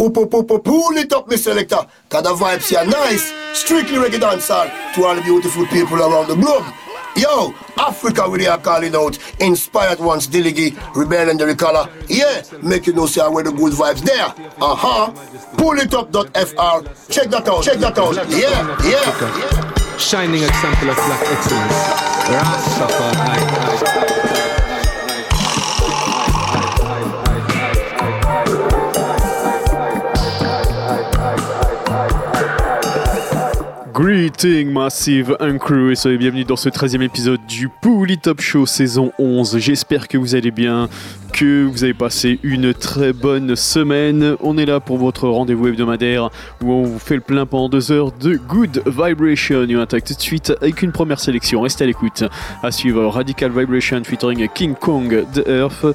Pull, pull, pull, pull, pull it up, me selector. Cause the vibes here nice. Strictly reggae dancehall to all the beautiful people around the globe. Yo, Africa we are calling out. Inspired ones, Diligi, Rebel and the color. Yeah, make you know see where the good vibes there. Uh-huh. Pull it up.fr. Check that out, check that out. Yeah, yeah. Shining example of black excellence. Rastafari. Greeting Massive and Crew et soyez bienvenue dans ce 13e épisode du Pouli Top Show saison 11. J'espère que vous allez bien, que vous avez passé une très bonne semaine. On est là pour votre rendez-vous hebdomadaire où on vous fait le plein pendant deux heures de Good Vibration. Et on attaque tout de suite avec une première sélection. Restez à l'écoute. À suivre Radical Vibration featuring King Kong The Earth.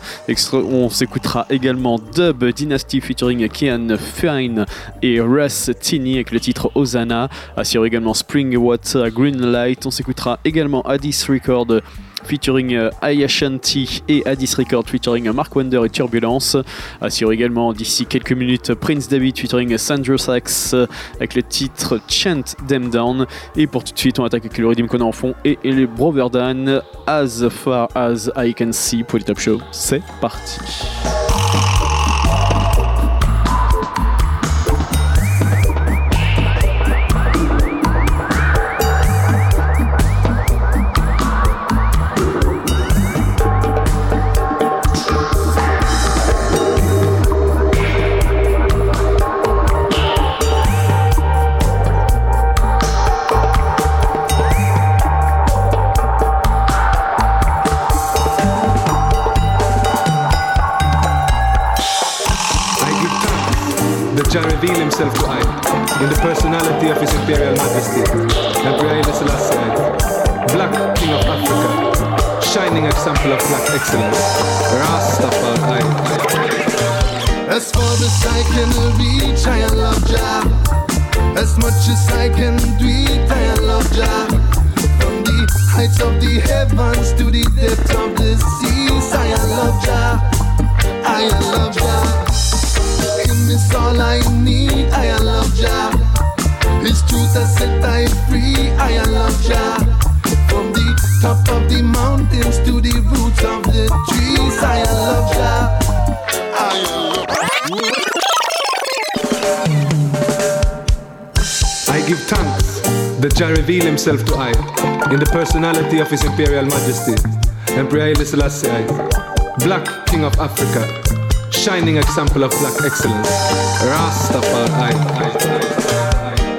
on s'écoutera également Dub Dynasty featuring Kian Fine et Russ Tini avec le titre Ozana. À suivre également Spring Water Green Light. On s'écoutera également Addis Record featuring euh, Ayashanti et Addis Record featuring Mark Wonder et Turbulence. Assure également d'ici quelques minutes Prince David featuring Sandro euh, avec le titre Chant Them Down. Et pour tout de suite, on attaque avec le rythme qu'on a en fond et, les Broverdan As Far As I Can See pour le Top Show. C'est parti. Himself to I in the personality of His Imperial Majesty, Haile Selassie, Black King of Africa, shining example of black excellence, Rastafari. As far as I can reach, I love Jah. As much as I can do it, I love Jah. From the heights of the heavens to the depths of the seas, I love Jah. I love Jah is all I need. I love Jah. His truth has set I free. I love Jah. From the top of the mountains to the roots of the trees. I love Jah. I love I give thanks that Jah reveal himself to I in the personality of His Imperial Majesty, Emperor Haile Selassie, Black King of Africa, shining example of black excellence. Rastafari.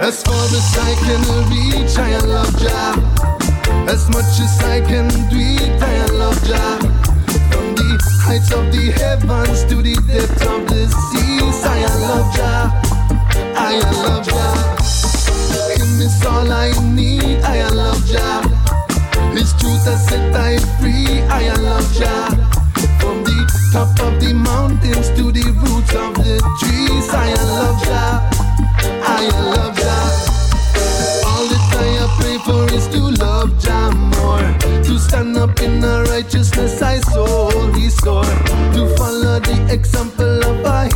As far as I can reach, I love Jah. As much as I can do it, I love Jah. From the heights of the heavens to the depths of the seas, I love Jah. I love Jah. Him is all I need, I love Jah. His truth has set I free, I love Jah top of the mountains to the roots of the trees. I love Jah, I love Jah. All that I pray for is to love Jah more. To stand up in the righteousness I soul restore. To follow the example of I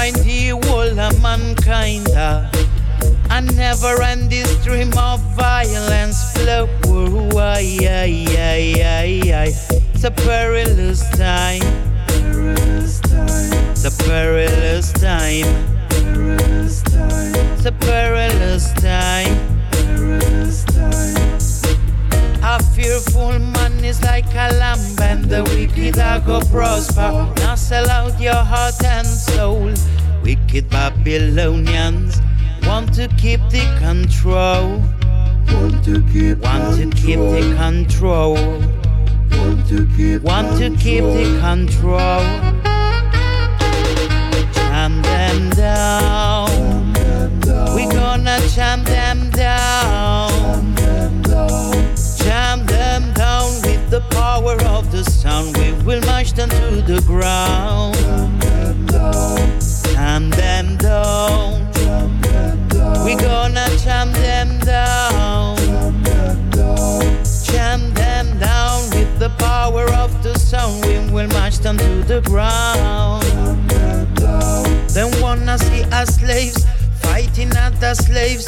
terrifying the whole of mankind. A never ending stream of violence flow. Aye, aye, aye, aye. It's a perilous time. It's a perilous time. It's a perilous time. A fearful man is like a lamb, and the wicked are go prosper. Now sell out your heart and soul. Wicked Babylonians want to keep the control. Want to keep, want to keep the control. Want to keep, want to keep the control. Jam them down. We gonna jam them down. The power of the sound. We will march them to the ground. Jam them down. We gonna jam them down. Jam them down with the power of the sound. We will march them to the ground. Then wanna see us slaves fighting other slaves.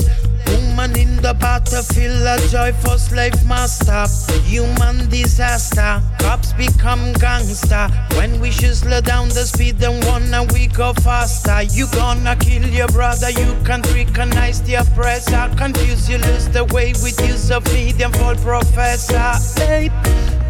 Woman in the battlefield, a joyful slave master. Human disaster, cops become gangster. When we should slow down the speed, then wanna we go faster. You gonna kill your brother, you can't recognize the oppressor. Confuse you, lose the way with use of medium for professor. Hey,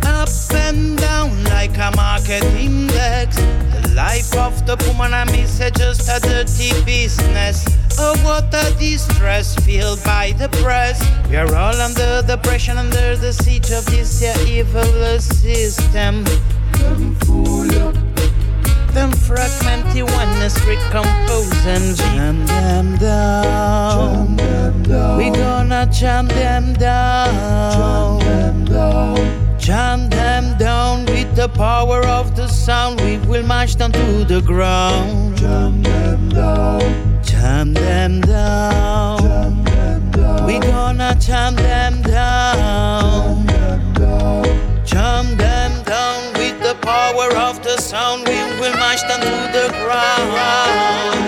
up and down like a market index. The life of the woman I miss is just a dirty business. Oh, what a distress feel by the press. We are all under the pressure, under the siege of this evil system. Them fool. Them fragment you wanna recompose and jam them down. We gonna jam them down. Jam them down with the power of the sound. We will march down to the ground. Jam them down. Jam them down. We gonna jam them down. Jam them down with the power of the sound. We will march down to the ground.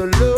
The love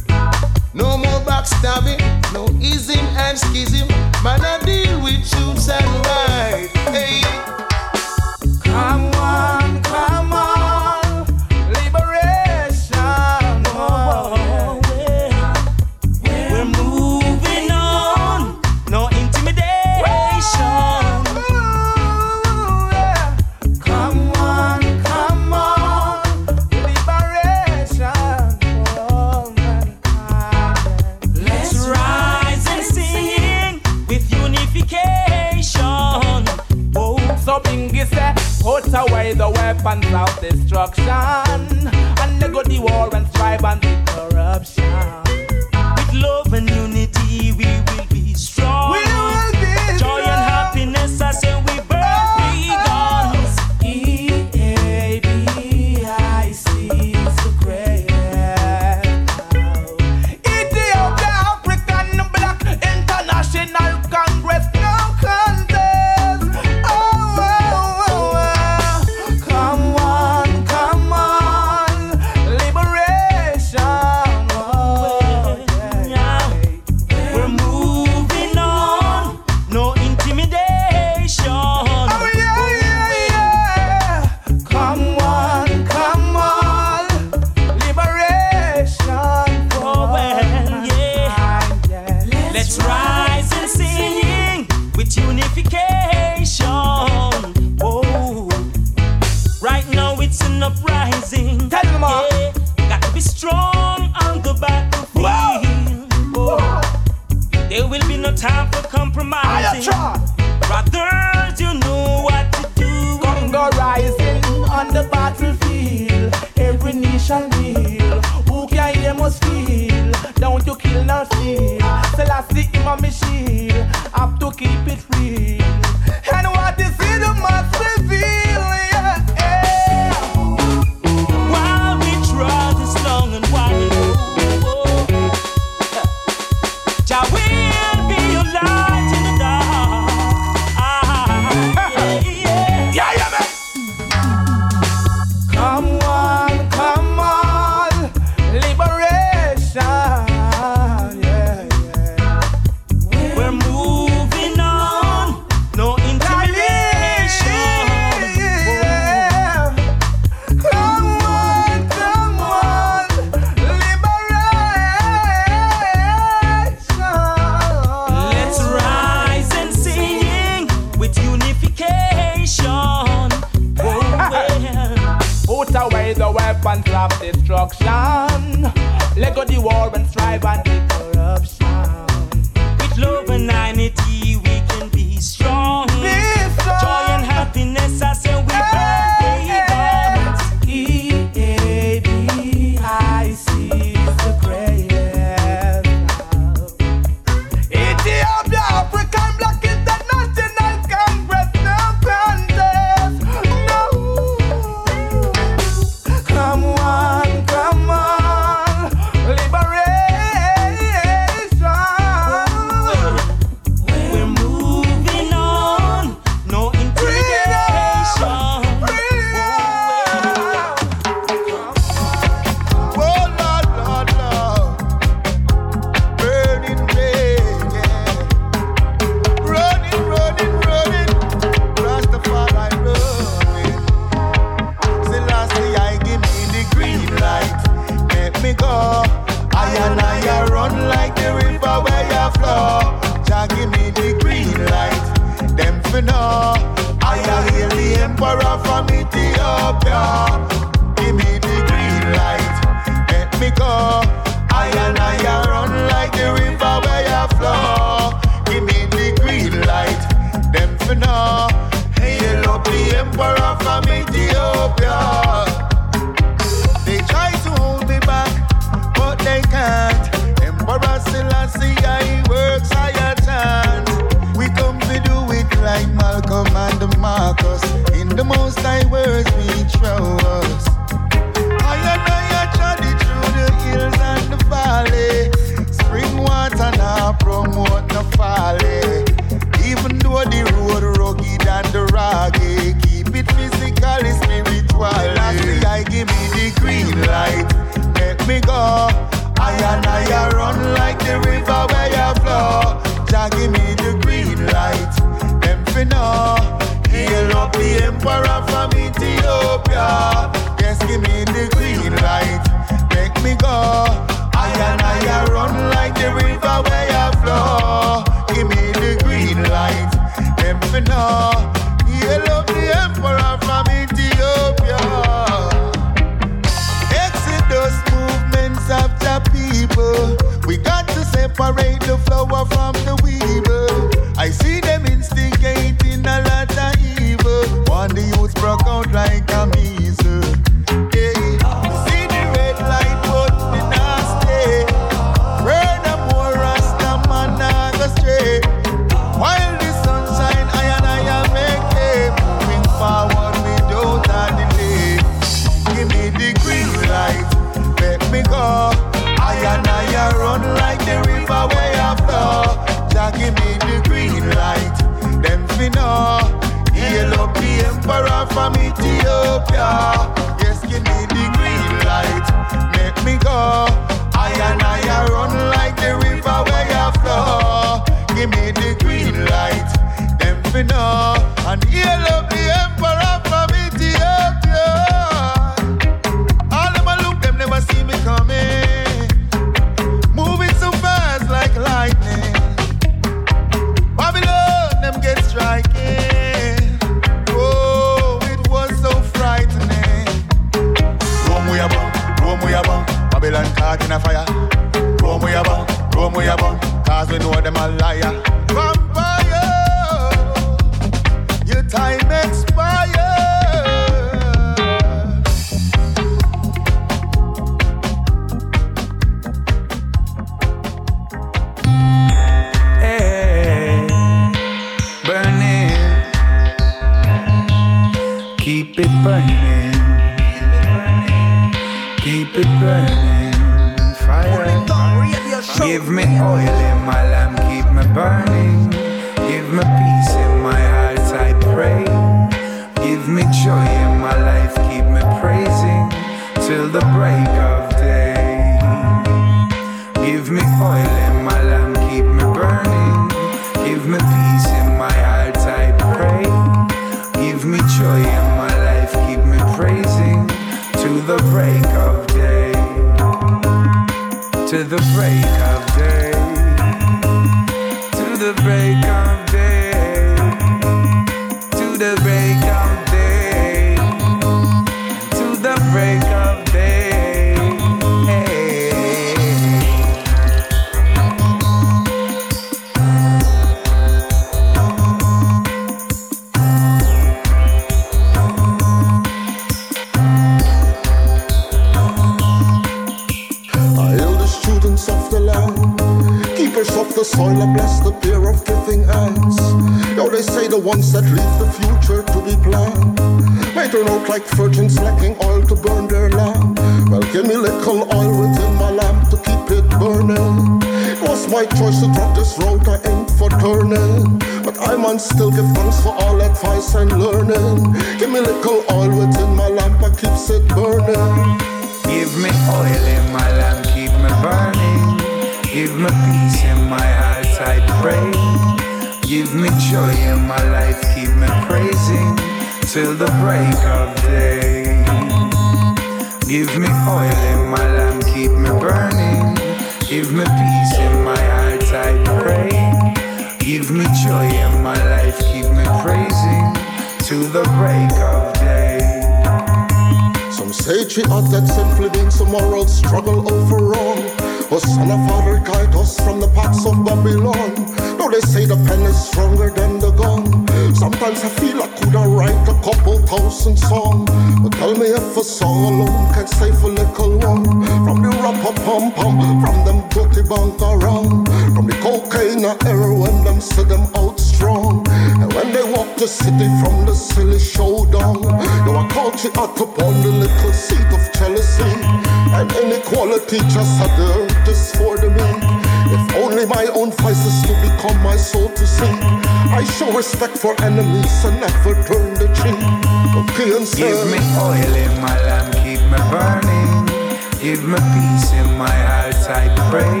pray.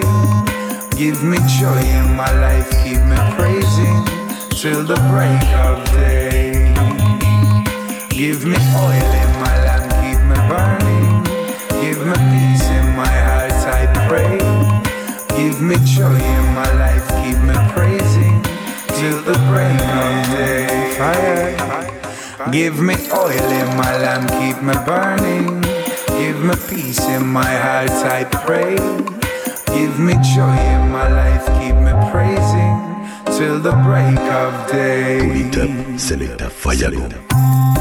Give me joy in my life, keep me praising till the break of day. Give me oil in my lamp, keep me burning. Give me peace in my heart, I pray. Give me joy in my life, keep me praising till the break of day. Fire. Give me oil in my lamp, keep me burning. Give me peace in my heart, I pray. Give me joy in my life, keep me praising till the break of day. Go.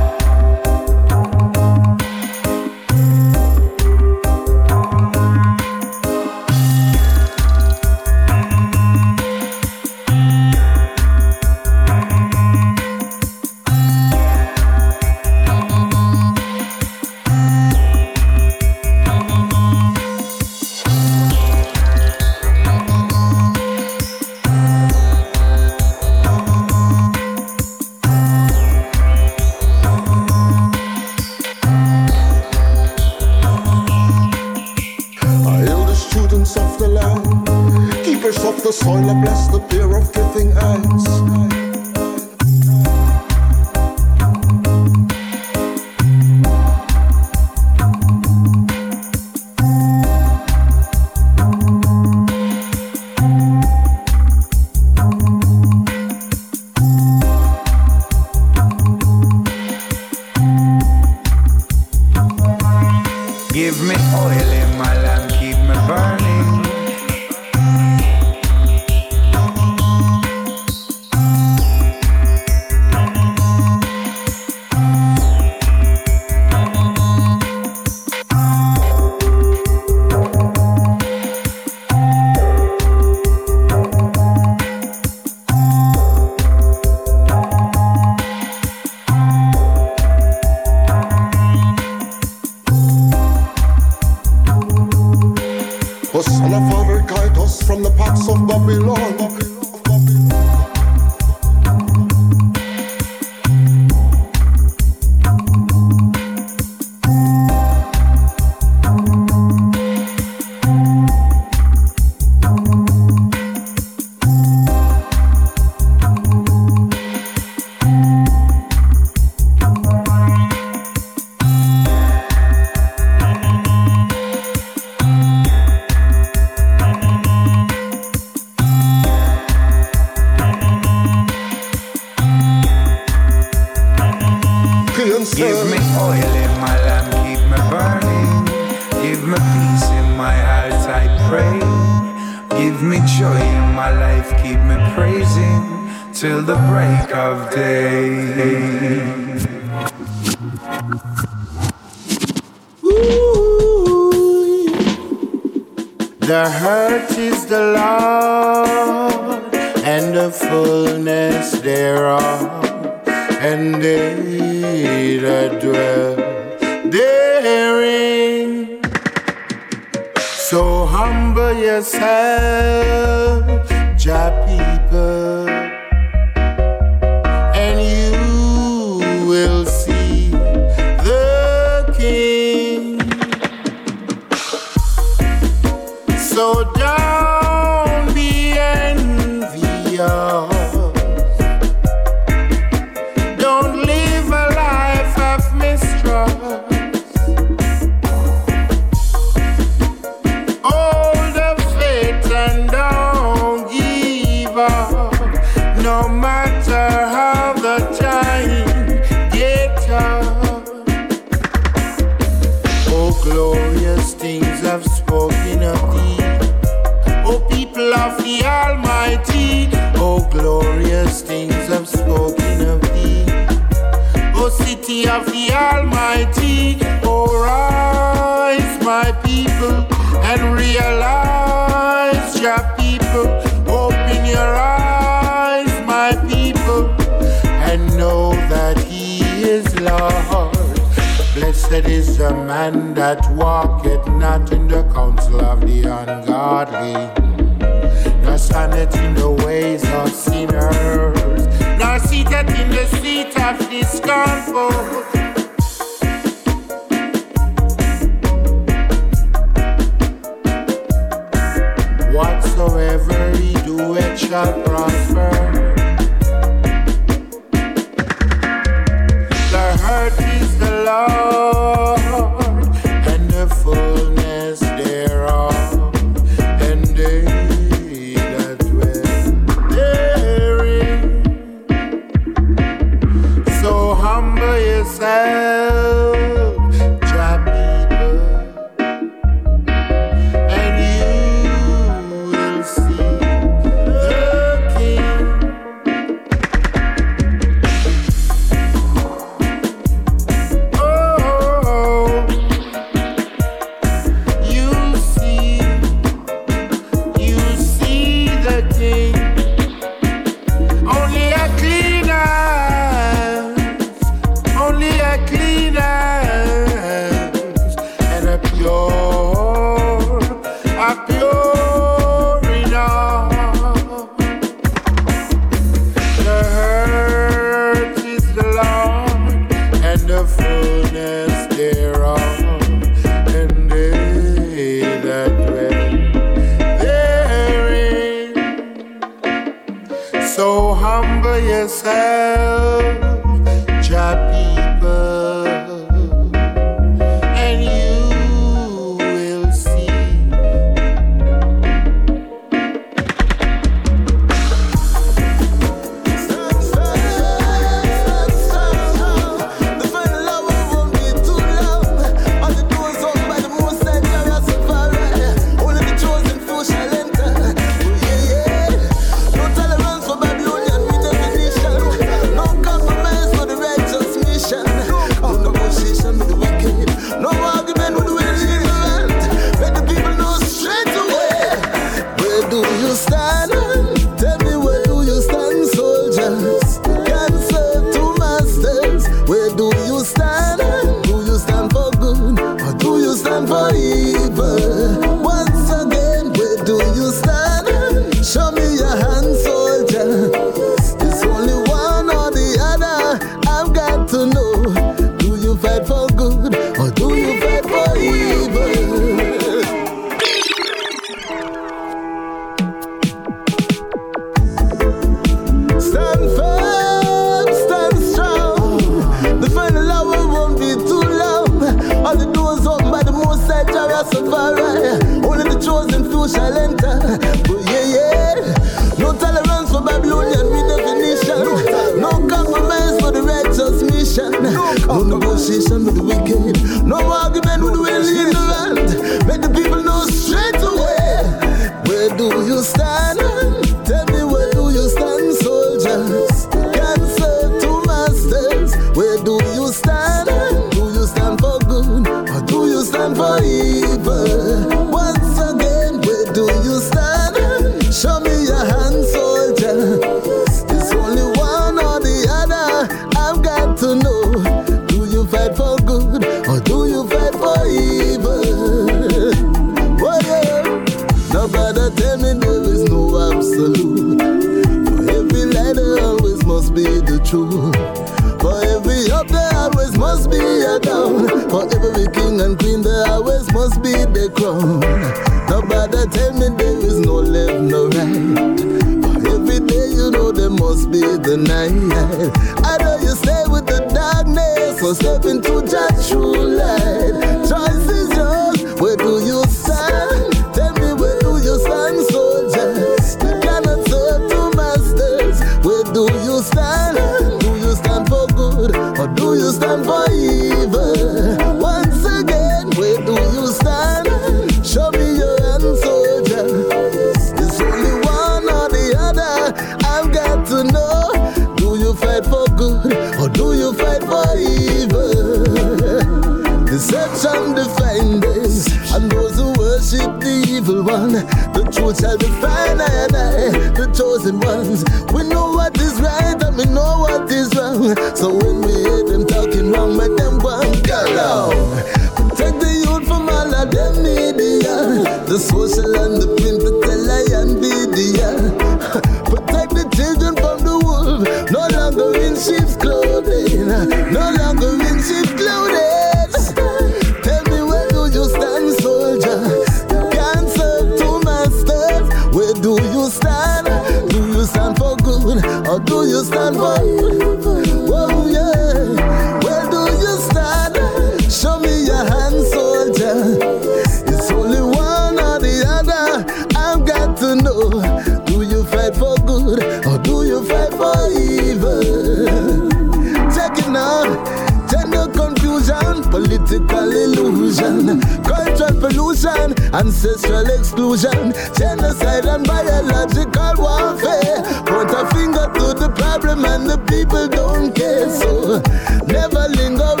political illusion, cultural pollution, ancestral exclusion, genocide and biological warfare. Point a finger to the problem and the people don't care. So never linger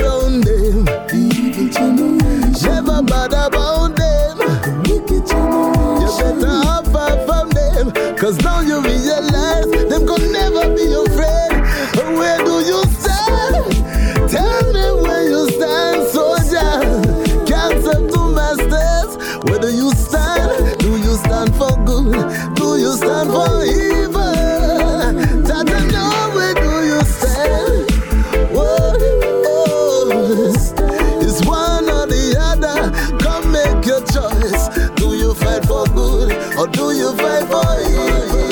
or do you fight for you?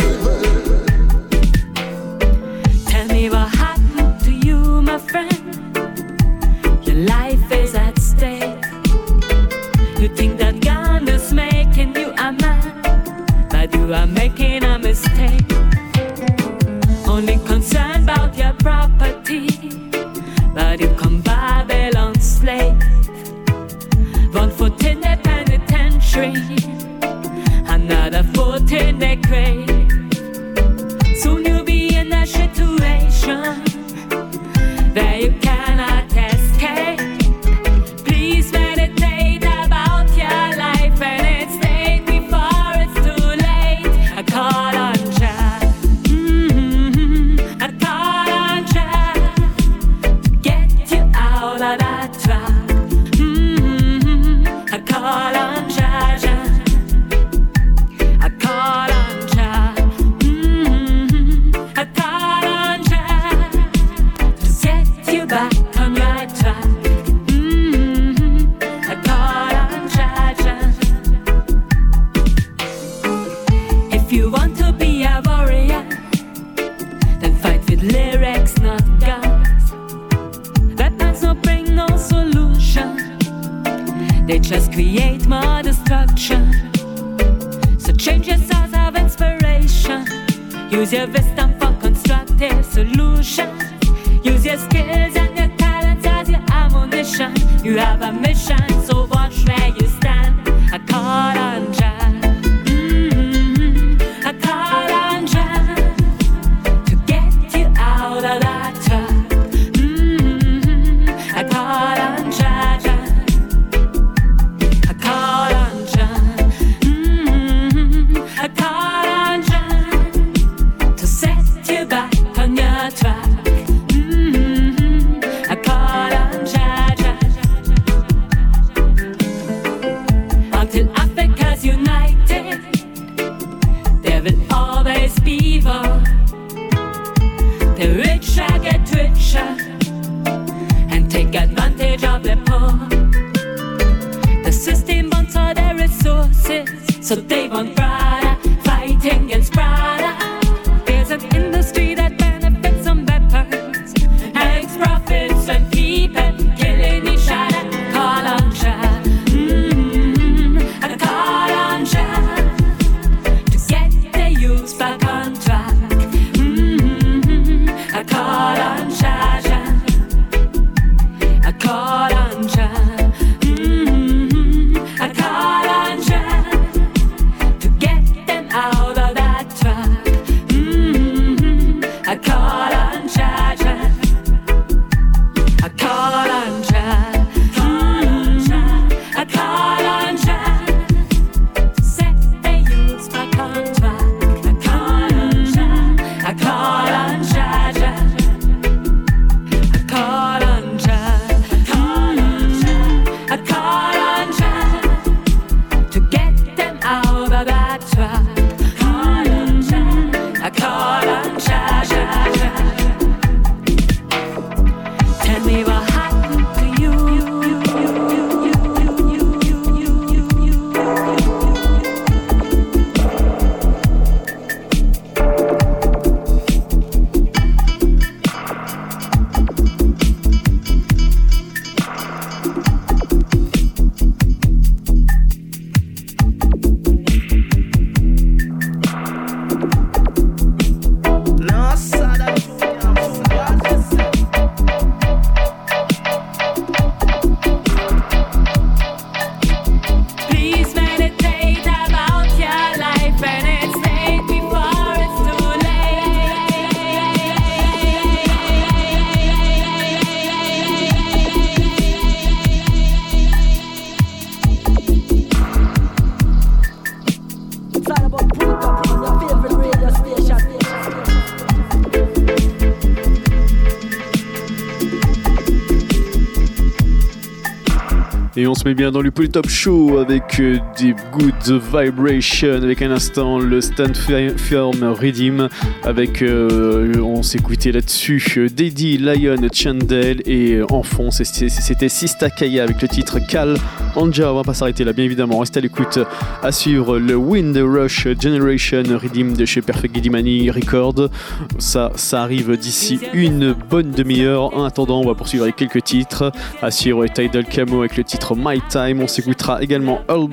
On se met bien dans le Polytop Show avec euh, des Good Vibration, avec un instant le Stand Firm Redeem, avec euh, on s'écoutait là-dessus euh, Daddy, Lion, Chandel et en fond c'était Sista Kaya avec le titre Cal Anja. On va pas s'arrêter là, bien évidemment. Restez à l'écoute. À suivre le Wind Rush Generation Redeem de chez Perfect Guidimani Record. Ça, ça arrive d'ici une bonne demi-heure. En attendant, on va poursuivre avec quelques titres. À suivre Tidal Camo avec le titre My Time. On s'écoutera également All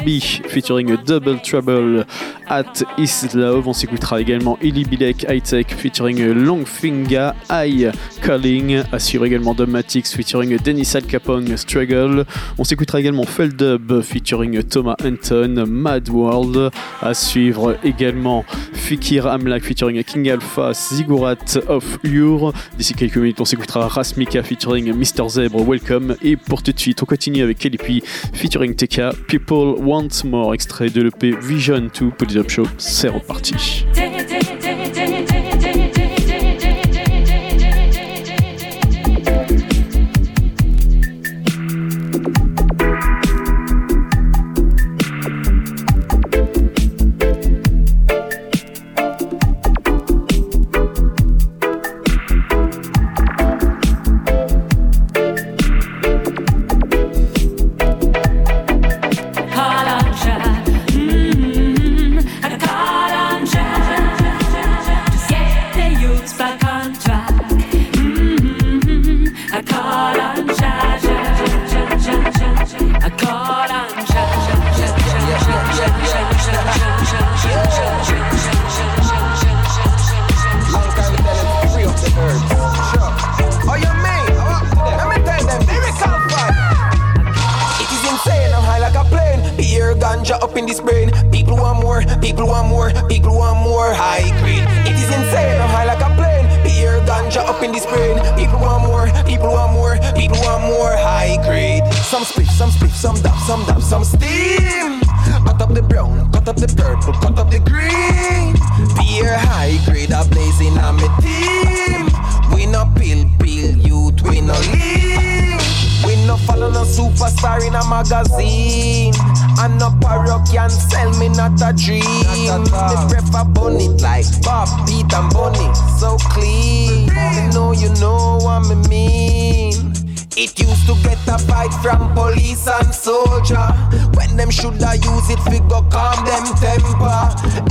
featuring Double Trouble at Is Love. On s'écoutera également Illy Bilek High Tech featuring Longfinger High Calling. À suivre également Dogmatics featuring Dennis Alcapon, Struggle. On s'écoutera également Feldub featuring Thomas Anton Mad World. À suivre également Fikir Amlak featuring King Alpha Ziggurat of Ur. D'ici quelques minutes, on s'écoutera Rasmika featuring Mr. Zebra Welcome. Et pour tout de suite, on continue avec Kelly featuring TK People Want More, extrait de l'EP Vision 2. C'est reparti. Used to get a fight from police and soldier. When them shoulda use it, fi go calm them temper.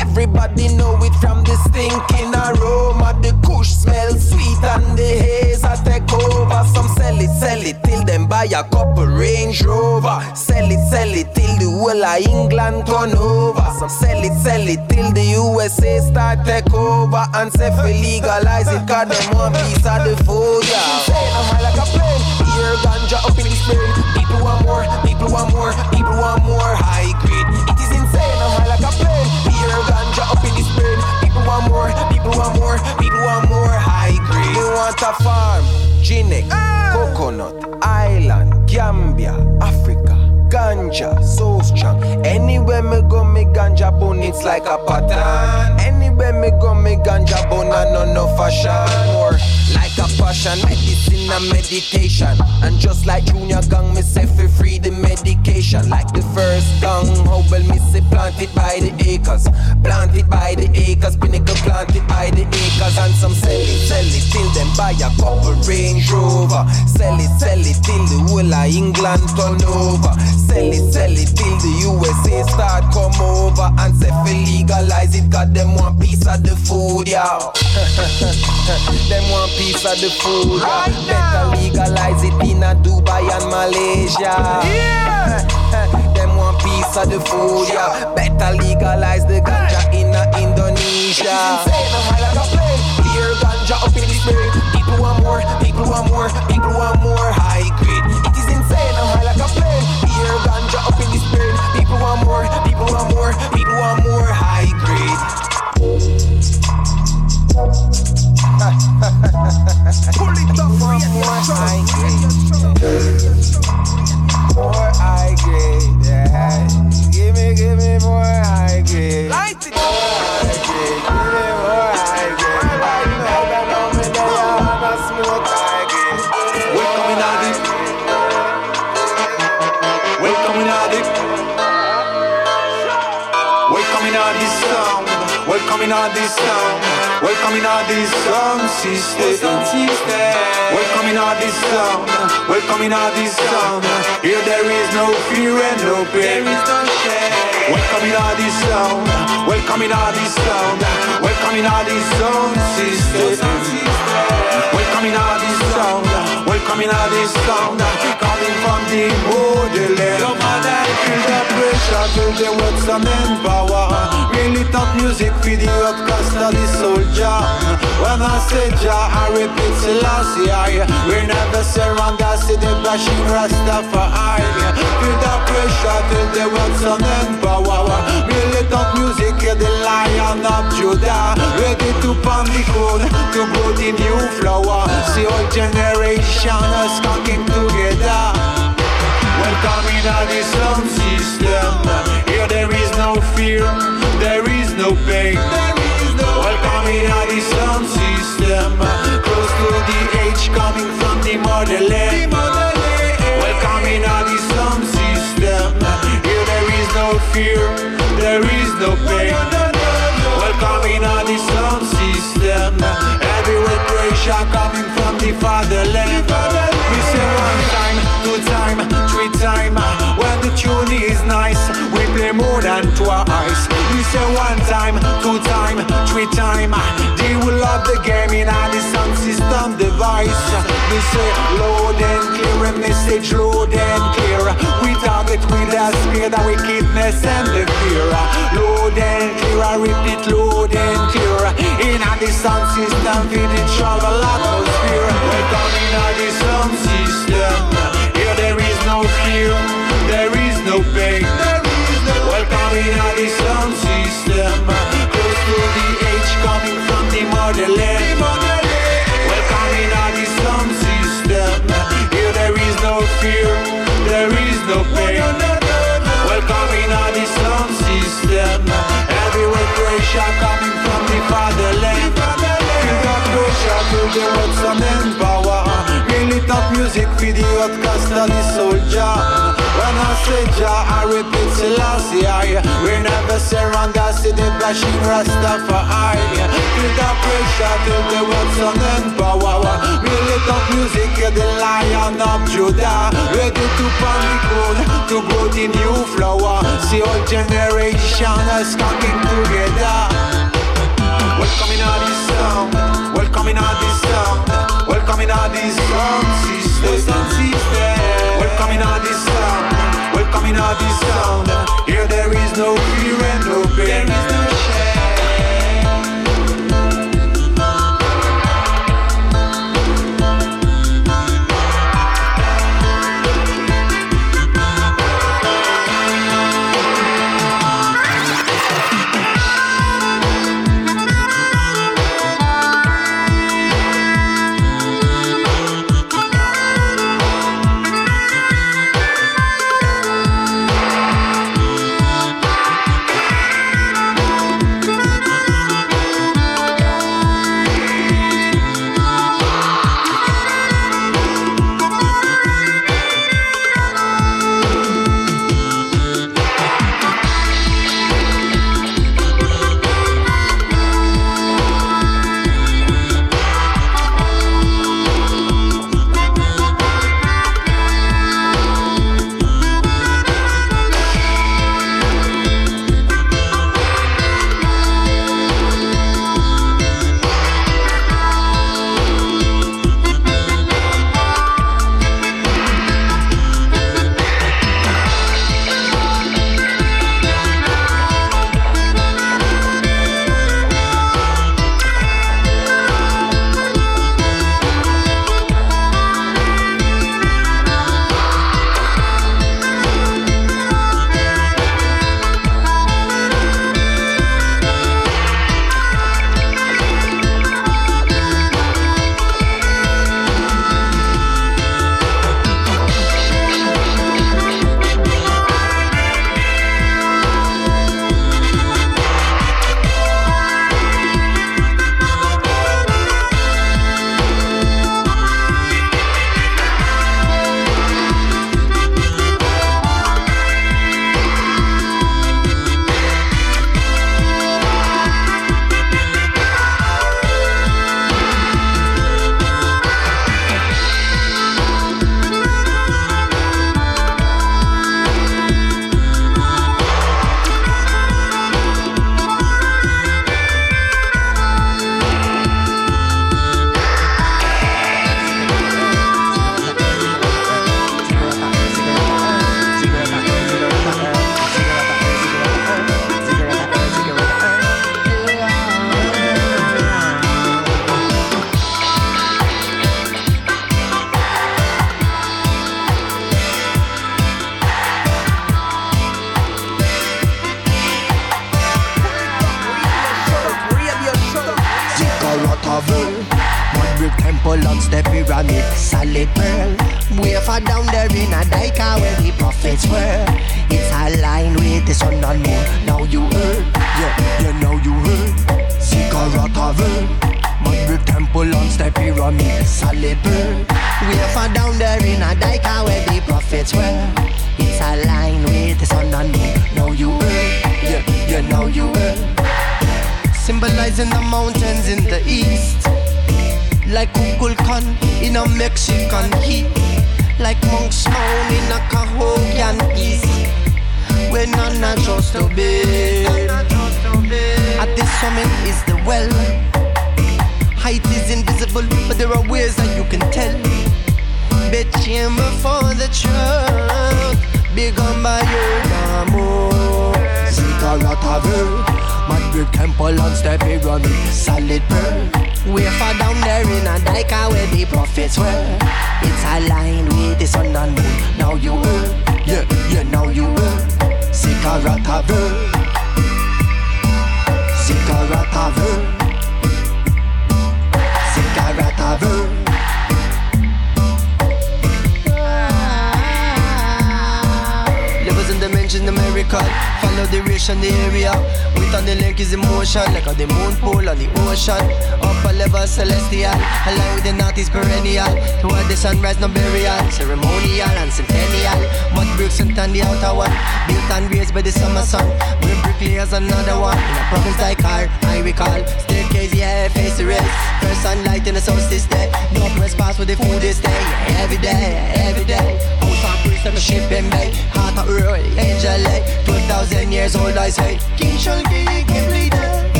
Everybody know it from the stinking aroma. The kush smell sweet and the haze I take over. Some sell it, sell it till them buy a couple Range Rover. Sell it, sell it till the whole of England turn over. Some sell it, sell it till the USA start take over. And say fi legalize it, cause them want piece of the food, yeah. High like a plane. Ganja up in the spring. People want more, people want more, people want more high grade. It is insane, I'm high like a plane. Beer ganja up in the spring. People want more, people want more, people want more high grade. They want a farm, Ginex, ah! coconut, island, Gambia, Africa. Ganja, so strong. Anywhere me go, me ganja bone, it's like a pattern. Anywhere me go, me ganja bone, I know no fashion. More like a passion, medicine and meditation. And just like Junior Gang, me say fi free the medication. Like the first gang, how well me say planted by the acres. Planted by the acres, pinnacle planted by the acres. And some sell it, sell it till them buy a couple Range Rover. Sell it, sell it till the whole of England turn over. Sell it, sell it till the USA start come over. And say fi legalize it, got them one piece of the food, yeah. them one piece of the food. Right Better legalize it in a Dubai and Malaysia. Yeah. Them one piece of the food, yeah. Better legalize the ganja in a Indonesia. It's insane, I'm high like a plane. Clear ganja up in the spirit. People want more, people want more, people want more high grade. It is insane, I'm high like a plane. Clear ganja up in the spirit. People want more, people want more, people want more high. More high grade. More grade, yeah. Give me, give me more. Light it. High grade, give me more. Right now, they know me I high grade. Welcome. Welcome. Welcome this. Welcome this sound. Welcome in all this sound system. Welcome in all this sound. Welcome in all this sound. Here there is no fear and no pain. There is no shame. Welcome in all this sound. Welcome in all this sound. Welcome in all this sound system. Welcome in all this sound. Welcome in all this sound. Coming from the borderland. Feel the pressure, feel the words and power. Really top music the outcast of the soldier. When I say Jah, I repeat Selassie. We never surrender, see the bashing Rastafari. Feel the pressure, feel the words and power. Really top music, the lion of Judah. Ready to pound the code, to grow the new flower. See all generations coming together. Welcome in the sound system. Here there is no fear, there is no pain. Welcome in the sound system. Close to the age coming from the motherland. Welcome in the sound system. Here there is no fear, there is no pain. Welcome in the sound system. Everywhere pressure coming from the fatherland. Than twice. We say one time, two time, three time. They will love the game in the sound system device. We say loud and clear, a message loud and clear. We target with the speed, the wickedness and the fear. Loud and clear, I repeat loud and clear. In the sound system, we did travel atmosphere. Welcome in all the sound system. Here there is no fear, there is no pain. Sound system. Close to the age coming from the motherland. Welcome in the sound system. Here there is no fear, there is no pain. Welcome in the sound system. Everywhere pressure coming from the fatherland. Feel the pressure, feel the words and power. Really top music for the outcast of the soldier. When I say Jah, I repeat Selassie. We never surrender, see the bashing Rastafari. Feel the pressure, feel the words and power. Really top music, the lion of Judah, ready to plant the oh, ground, to grow the new flower. See all generation is coming together. Welcome in all this sound, welcome in all this sound, welcome in all this sound, sisters and sisters. Welcome in all this sound, welcome in all this sound. Here there is no fear and no pain. There is no Zigguratavel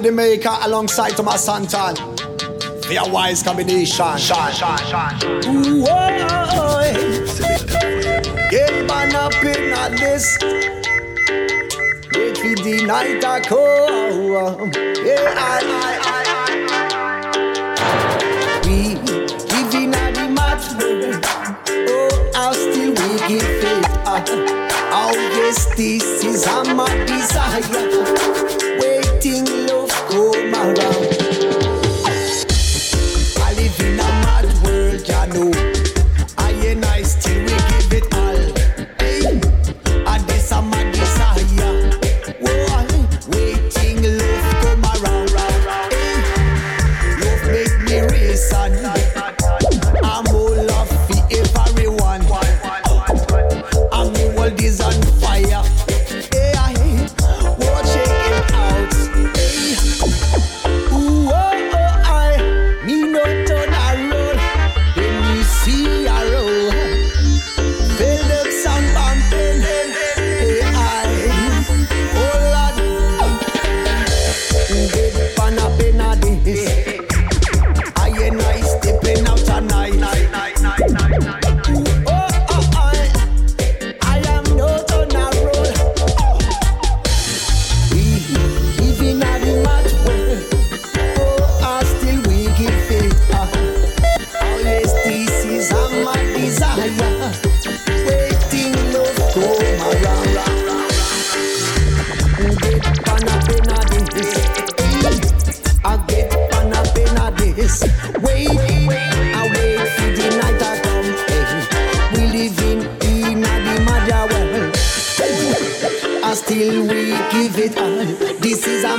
with the maker alongside Thomas Santan. Be wise combination. Shine, shine, shine. Ooh, oh, Get man up in a list. Wait for the night I call. Yeah, I, I, I, We give in the match. Oh, how still we give it. Uh, oh, yes, this is our desire.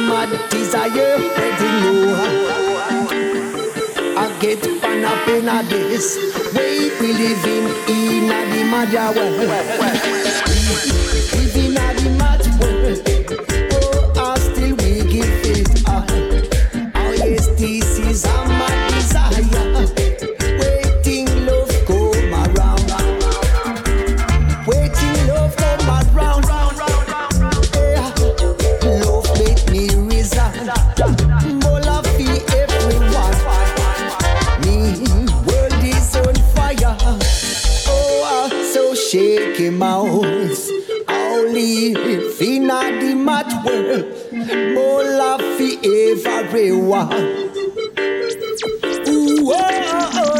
mad desire every new I get pan up in a this way we live in in a the mad world. Living a the Ooh, oh, oh,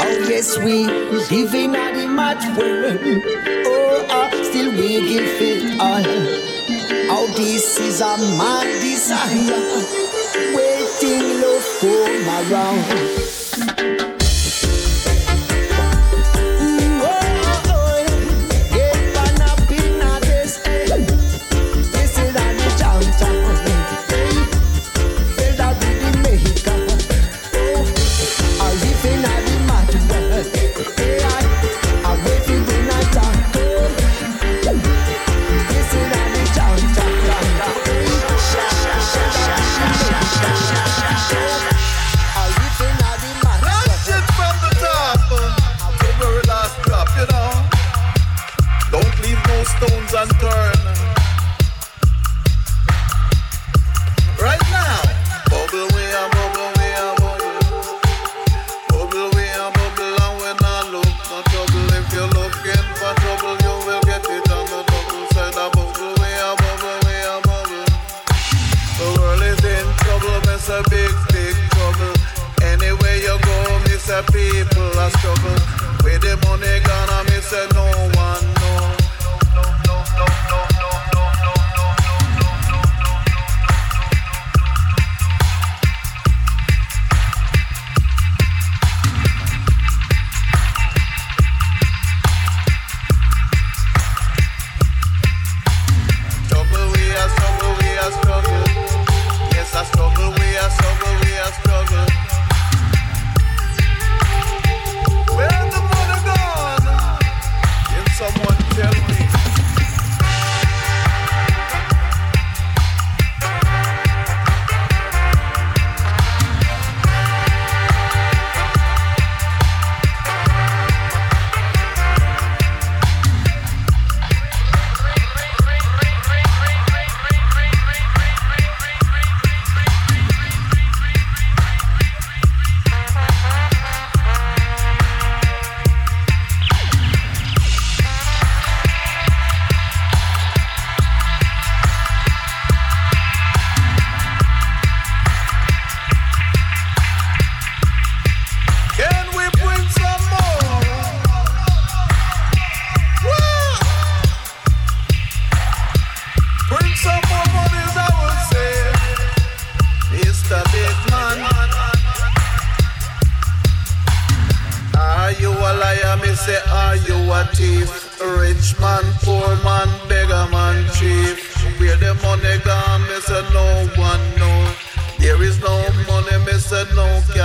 oh, yes, we live in a mad world. Oh, oh, still we give it all. Oh, this is a mad desire, waiting love come around. look at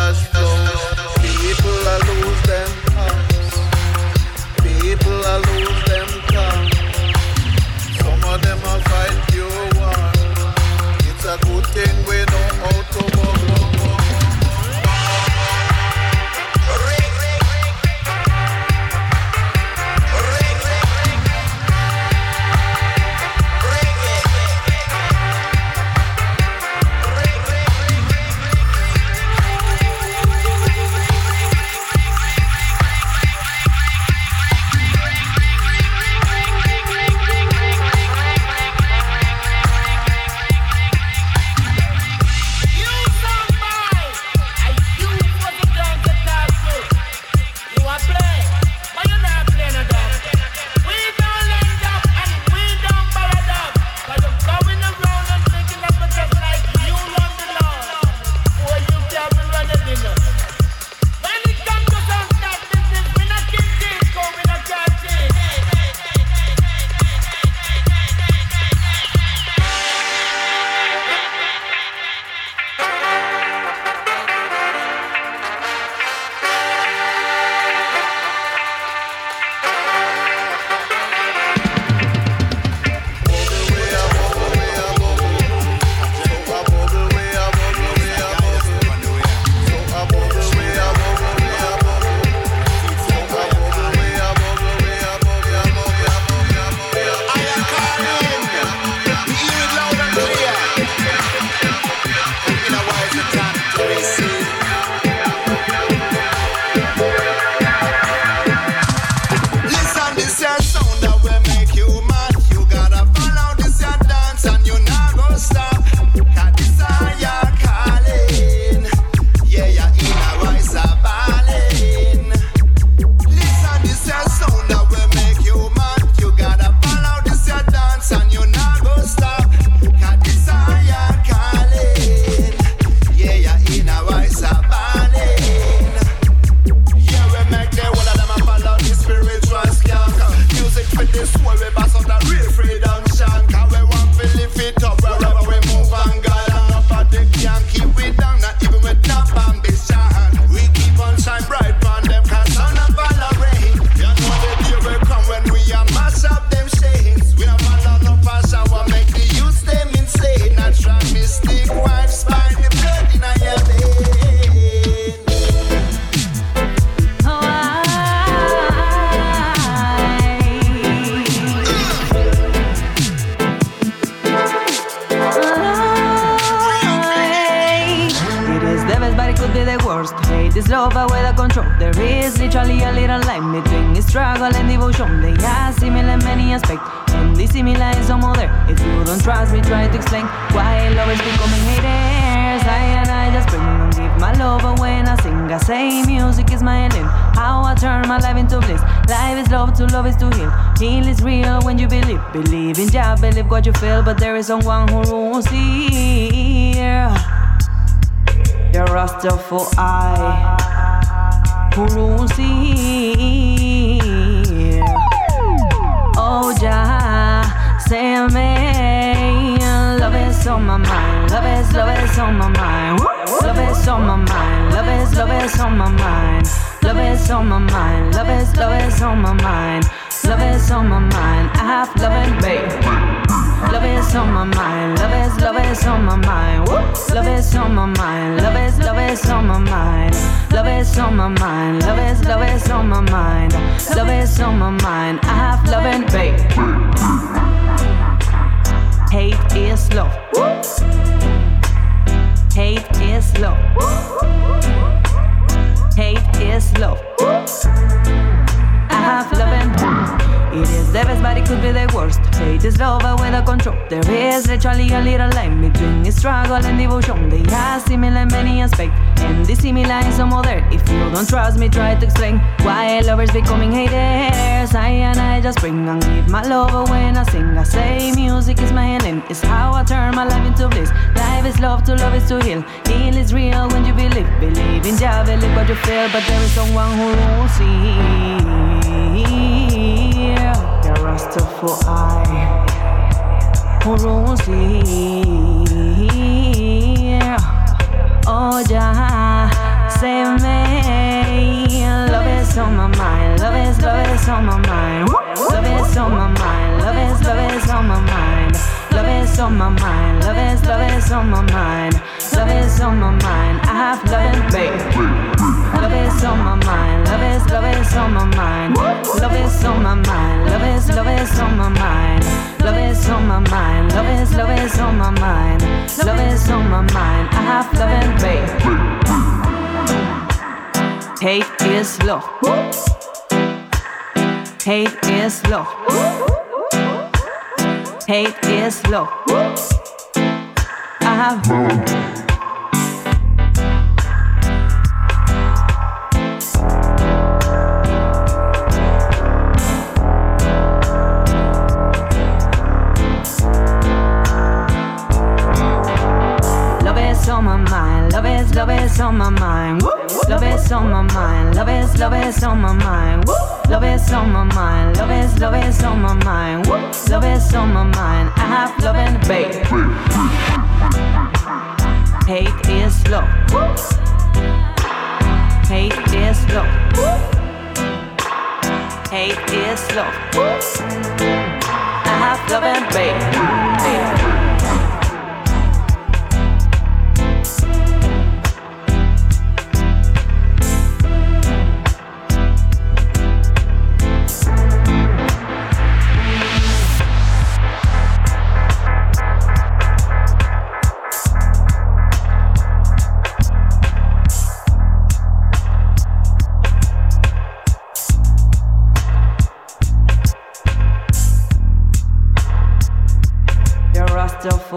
Love is, love is on my mind. Love is on my mind. Love is, love is on my mind. Love is on my mind. Love is, love is on my mind. Love is on my mind. I have love and babe. Love is on my mind. Love is, love is on my mind. Love is on my mind. Love is, love is on my mind. Love is on my mind. Love is, love is on my mind. Love is on my mind. I have love and babe. Hate is love. Hate is love. Hate is love. I have love and it is the best, but it could be the worst. Hate is love, without control. There is literally a little line between struggle and devotion. They are similar in many aspects, and this similar in some other. If you don't trust me, try to explain why lovers becoming haters. I and I just bring and give my love when I sing. I say music is my healing. It's how I turn my life into bliss. Life is love, to love is to heal. Heal is real when you believe. Believe in Jah, believe what you feel, but there is someone who rules here. Rastafari who rules here. Oh, Jah, save me. Love is on my mind. Love is, love is on my mind. Love is on my mind. Love is, love is on my mind. Love is on my mind. Love is, love is on my mind. Love is on my mind. I have love and faith. Love is on my mind. Love is, love is on my mind. Love is on my mind. Love is, love is on my mind. Love is on my mind. Love is, love is on my mind. Love is on my mind. I have love and faith. Hate is love. Hate is love. Hate is love. I is on my mind. Love is, love is on my mind. Woo. Love is on my mind. Love is, love is on my mind. Woo. Love is on my mind. Love is, love is on my mind. Woo. Love is on my mind. I have love and faith. Hate is love. Woo. Hate is love. Hate is love. Woo. I have love and faith.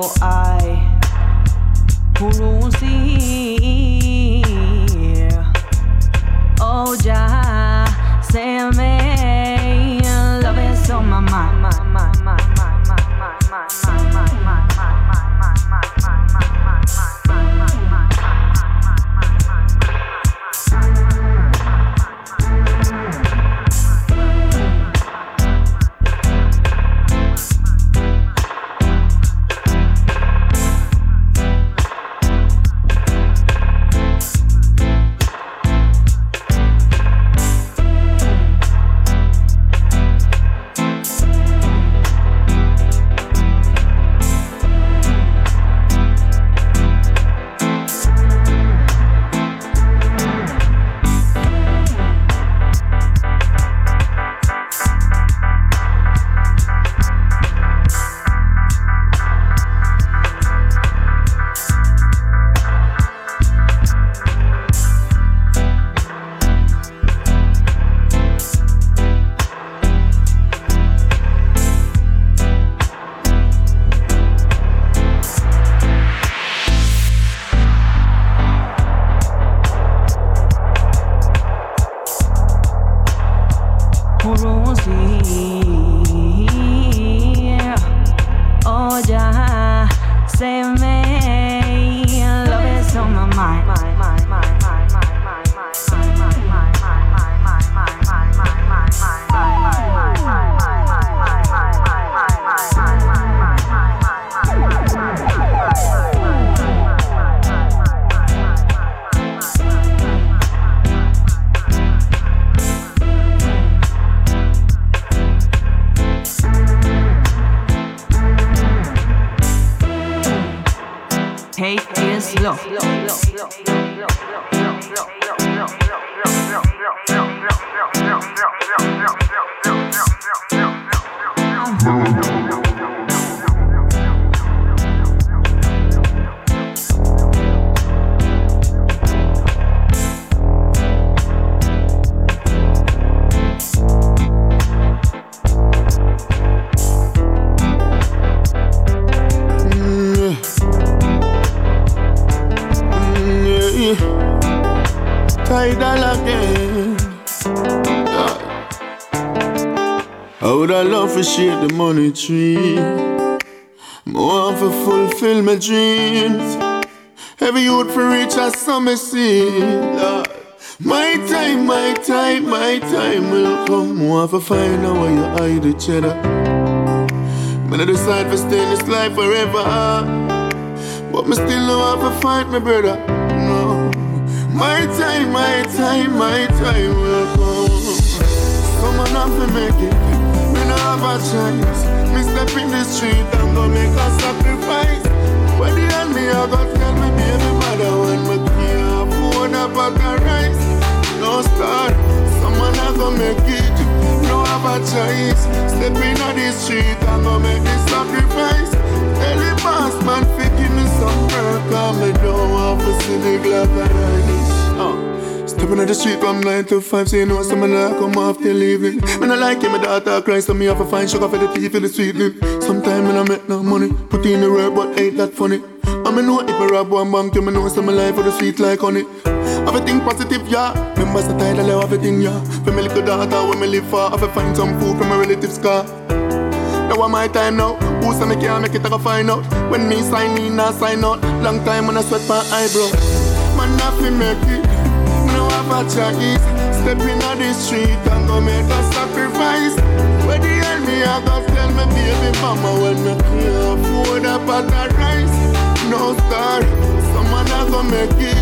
double I. to share the money tree. More for fulfill my dreams. Every youth for reach a summer. Lord. My time, my time, my time will come. More for find out where you hide each other. When I decide to stay in this life forever. But me still know how to fight my brother. No. My time, my time, my time will come. Someone have to make it. Have a choice. Me step in the street and go make a sacrifice. When the hell me I got tell me baby mother when me can't afford a pot of rice. No start. Someone have to make it. No have a choice. Step in the street and go make the sacrifice. Tell the boss man fi give me some work Cause me don't want to see the uh. Stepping on the street from 9 to 5 So you know someone like come off till evening Me not like it, my daughter cry So me have to find sugar for the tea for the sweetening Sometimes me not make no money Put in the work but ain't that funny I me know if I rob one bank You me know some life for the sweet like honey Everything positive, yeah Members the title of everything, yeah For me little daughter when me live far I have to find some food from my relatives car now want my time now. Who say me can't make it, I go find out. When me sign, me not sign out. Long time when I sweat my eyebrow. Man, nothing make it. Have a choice. Step in on the street and go make a sacrifice. Where the me I go tell me baby mama when me can't afford a pot of rice. No star, someone a go make it.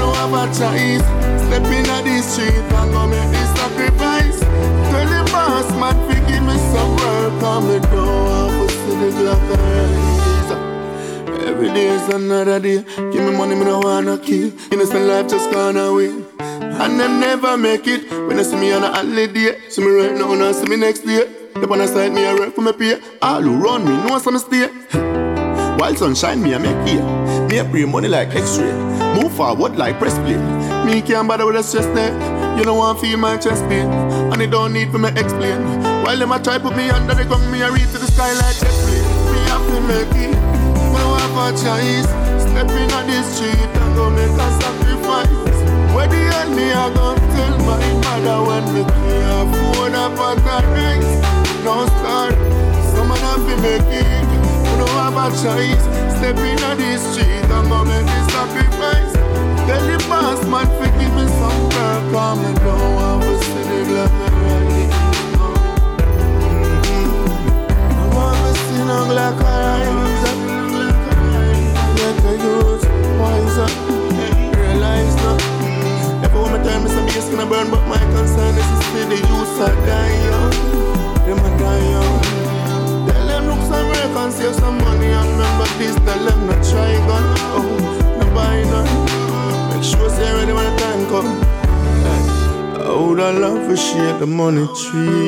No have a choice. Step in on the street and go make the sacrifice. Tell the boss man fi give me some work Cause me have to see the clock Every day is another day Give me money, me no wanna kill Innocent life just gone away And them never make it. When they see me on a holiday See me right now, now see me next day. Up on the side, me a work for me pay. All who run me know some stay. While sunshine, me a make here Me a pray money like x-ray. Move forward like press play. Me can't bother with the stress there You don't want feel my chest pain. And it don't need for me explain. While them a try put me under the gun, Me a reach to the sky like jet plane Me have to make it. Don't have a choice. Step in on the street And go make a sacrifice Where the me a go tell my mother When me can't afford a pot of rice No star Someone have to make it. Me don't have a choice. Step on the street And go make the sacrifice Tell the boss man fi give me some work Cause me don't want to see the black and white I want to see no black eyes. Let the youth wise up. Realize that Every woman tell me some bass gonna burn But my concern is to see the youth are die young Them a die young Tell them look some work and save some money And remember this, tell them not try gun Oh, no buy none Make sure say ready when the time come. I would have love to share the money tree.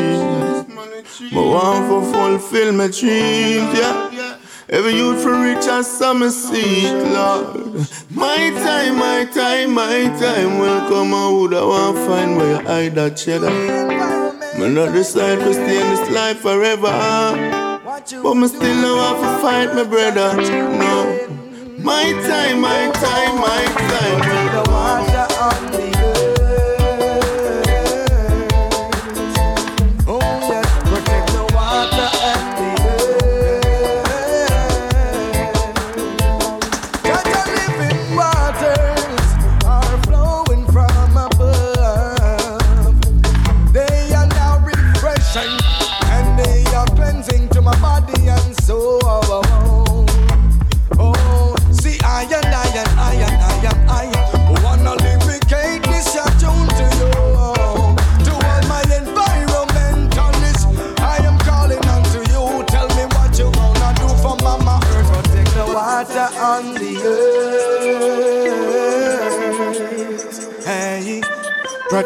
But want for fulfill my dreams, yeah. Every youth for reach a summer seat, Lord. My time, my time, my time will come. I would have want find where you hide that cheddar. Me not decide to stay in this life forever. But me still know how to fight my brother. No. My time, my time, my time. The water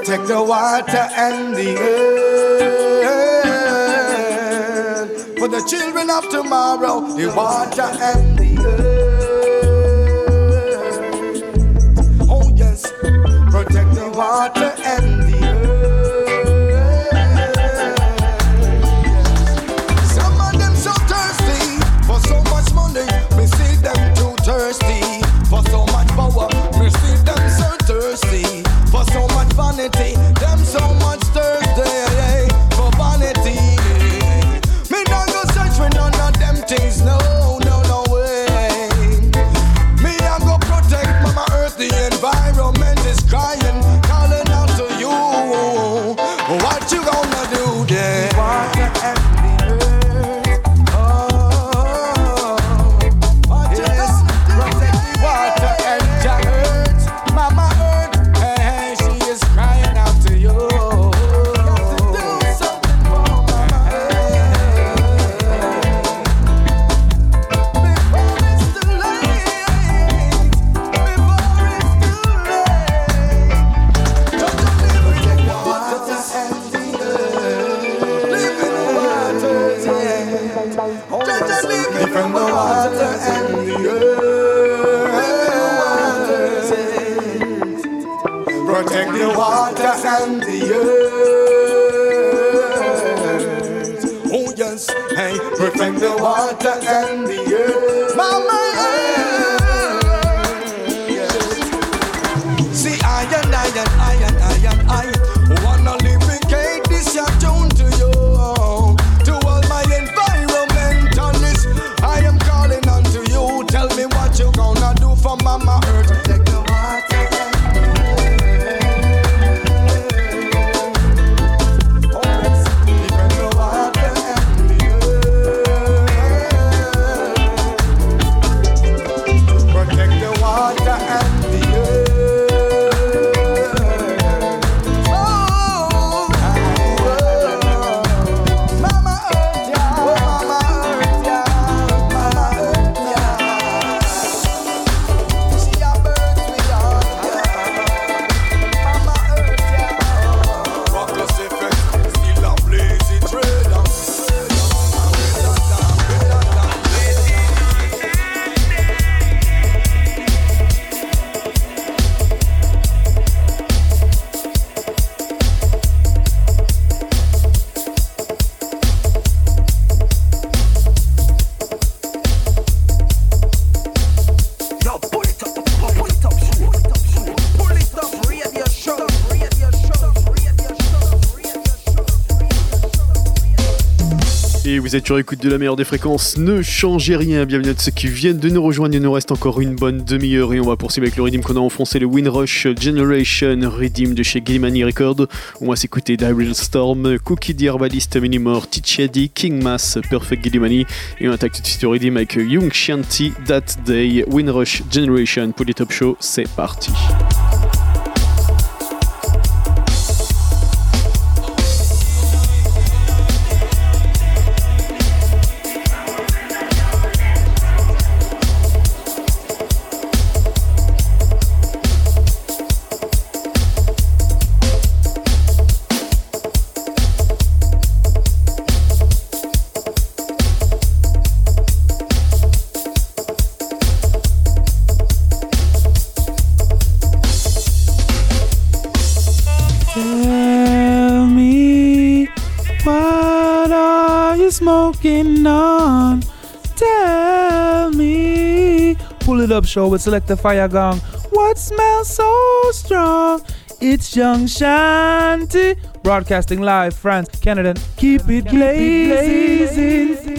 protect the water and the earth. For the children of tomorrow, the water and the earth. Oh, yes, protect the water and vous êtes sur l'écoute de la meilleure des fréquences, ne changez rien. Bienvenue à ceux qui viennent de nous rejoindre. Il nous reste encore une bonne demi-heure et on va poursuivre avec le redeem qu'on a enfoncé, le Windrush Generation Redeem de chez Gilmany Records. On va s'écouter Daryl Storm, Cookie the Herbalist Minimore, Tichedi, King Mass, Perfect Gilmany. Et on attaque tout de suite le redeem avec Young Shanty, That Day, Windrush Generation pour les top show. C'est parti. show with Selector Fire Gong. What smells so strong? It's Young Shanty, broadcasting live, France, Canada. Keep it blazing.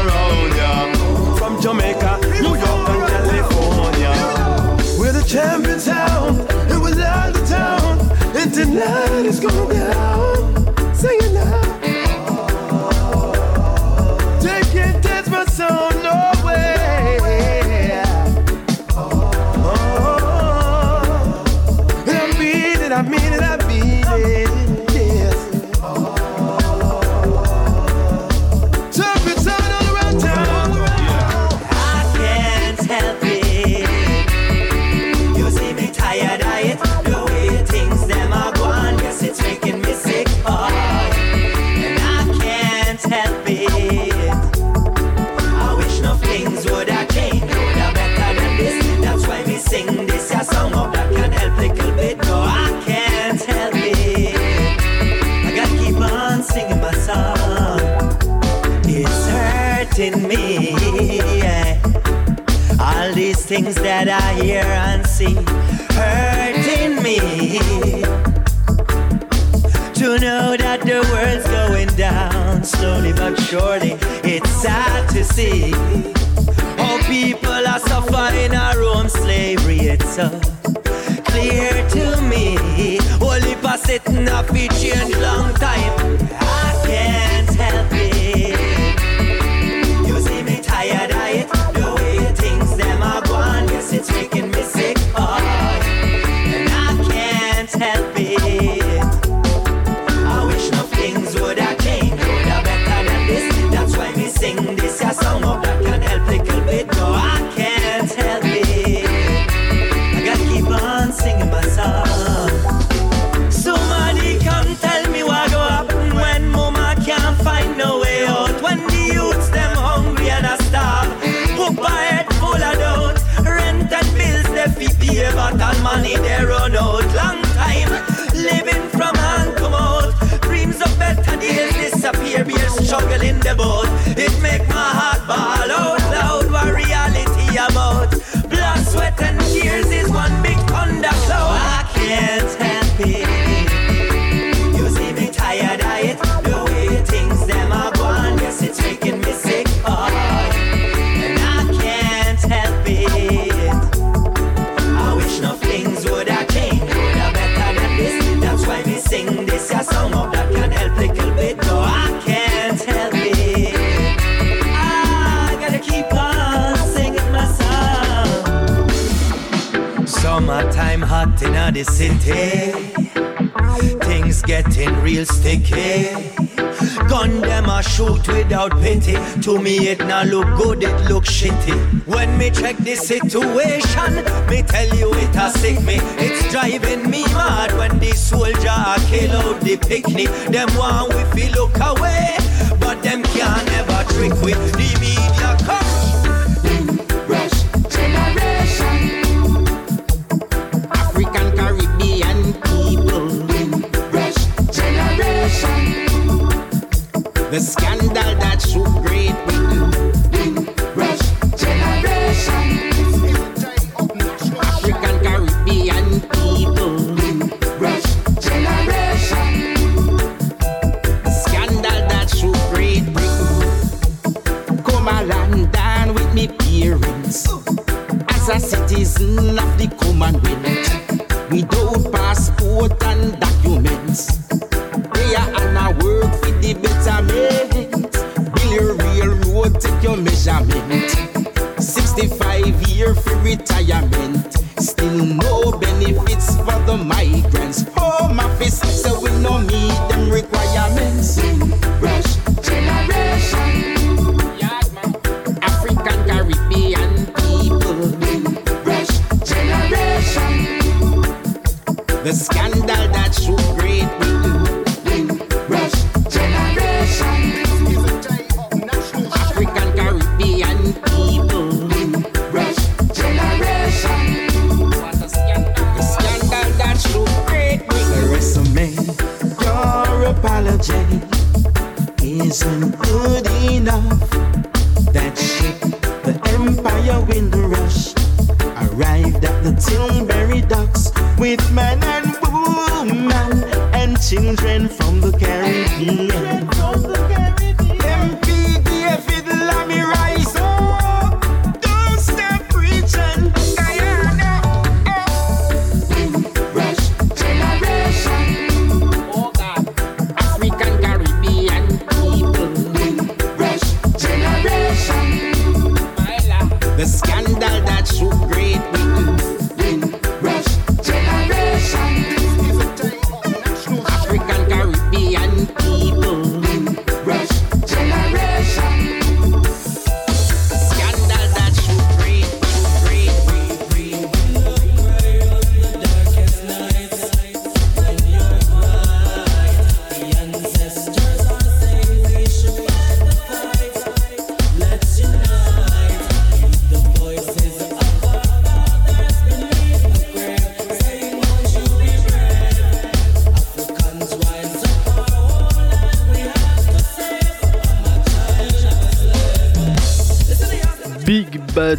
around ya. From Jamaica, New York, and California. We're the champion town, It was love the town, and tonight it's going down. that I hear and see hurting me. To know that the world's going down slowly but surely, it's sad to see how people are suffering our own slavery. It's so clear to me. Only for sitting up, it changed long time. The city. Things getting real sticky. Gun them a shoot without pity. To me it not look good, it look shitty. When me check the situation, me tell you it a sick me. It's driving me mad when the soldier a kill out the picnic. Them want we feel look away, but them can't never trick with The scandal that shook Great Britain. Rush generation. African Caribbean people. With. As a citizen of the Commonwealth, passport and documents, prayer and I work the betterment. Build your railroad, take your measurement. 65 year for retirement. Still no benefits for the migrants. Oh, Home office, so we no meet them requirements. Rush generation. African Caribbean people. Rush generation. The scandal that shook Great with men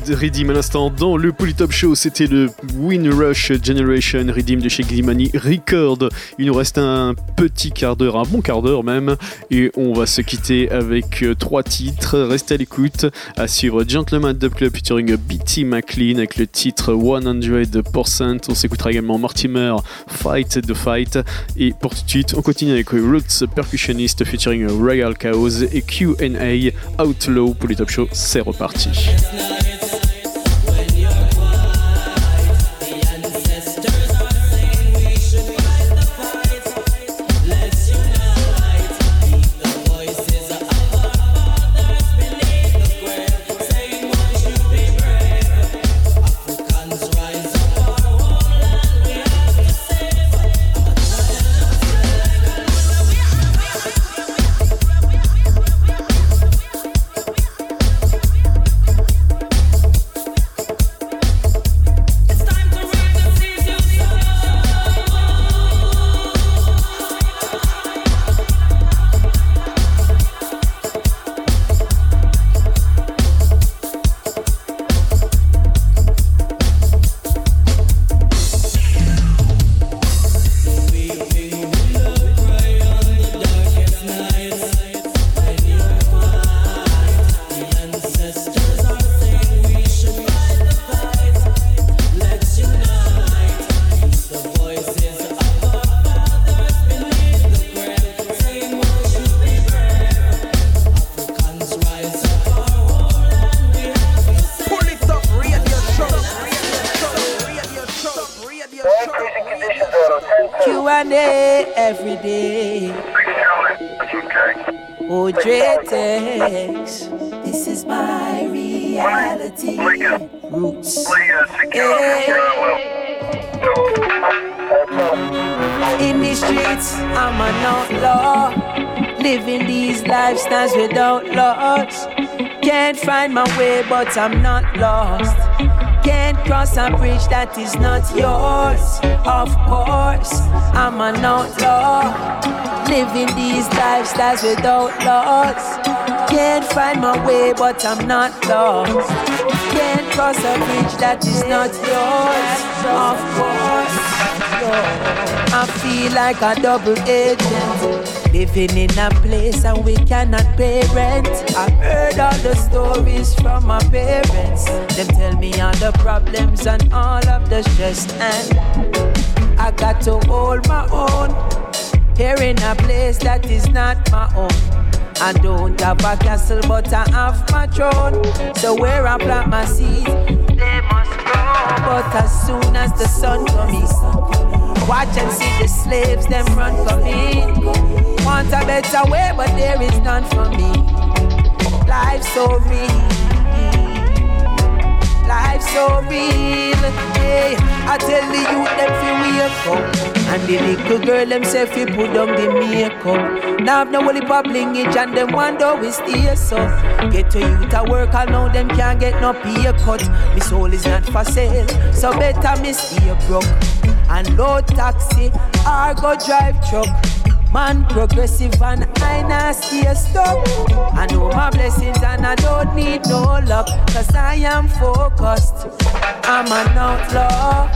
Redeem à l'instant dans le Polytop Show. C'était le Win Rush Generation Redeem de chez Glimani Record. Il nous reste un petit quart d'heure, un bon quart d'heure même. Et on va se quitter avec euh, trois titres. Restez à l'écoute. À suivre Gentleman Dub Club featuring BT McLean avec le titre 100%. On s'écoutera également Mortimer Fight the Fight. Et pour tout de suite, on continue avec Roots Percussionist featuring Royal Chaos et QA Outlaw. Polytop Show, c'est reparti. This is my reality. Roots. Eh. In the streets, I'm an outlaw. Living these lifestyles without laws. Can't find my way, but I'm not lost. Can't cross a bridge that is not yours. Of course, I'm an outlaw. Living these lifestyles without loss. Can't find my way, but I'm not lost. Can't cross a bridge that is not yours. Of course, I feel like a double agent. Living in a place and we cannot pay rent. I've heard all the stories from my parents. Them tell me all the problems and all of the stress. And I got to hold my own. Here in a place that is not my own. I don't have a castle, but I have my throne. So where I plant my seeds, they must grow. But as soon as the sun comes, watch and see the slaves them run for me. Want a better way, but there is none for me. Life's so real. Life's so real. Hey, I tell the youth them fi wake up, and the little girl them say fi put down the makeup. Now I've no only blingage and them wonder we stay so. Get to youth to work, I know them can't get no pay cut. Me soul is not for sale, so better me stay broke. And load taxi or go drive truck. Man progressive and I not stay stuck. I know my blessings and I don't need no luck. Cause I am focused. I'm an outlaw.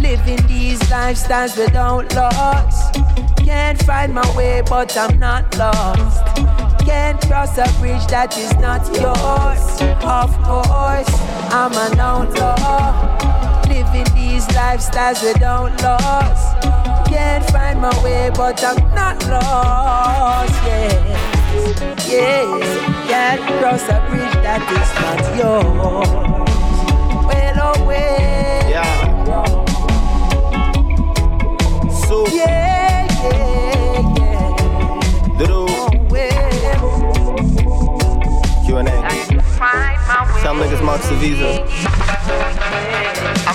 Living these lifestyles without loss. Can't find my way, but I'm not lost. Can't cross a bridge that is not yours. Of course, I'm an outlaw. Living these lifestyles without loss. Can't find my way, but I'm not lost. Yes, yes. Can't cross a bridge that is not yours. Well oh, away. Yeah. So. Yeah, yeah, yeah. Little oh, Q&A. Tell niggas Marks the Visa.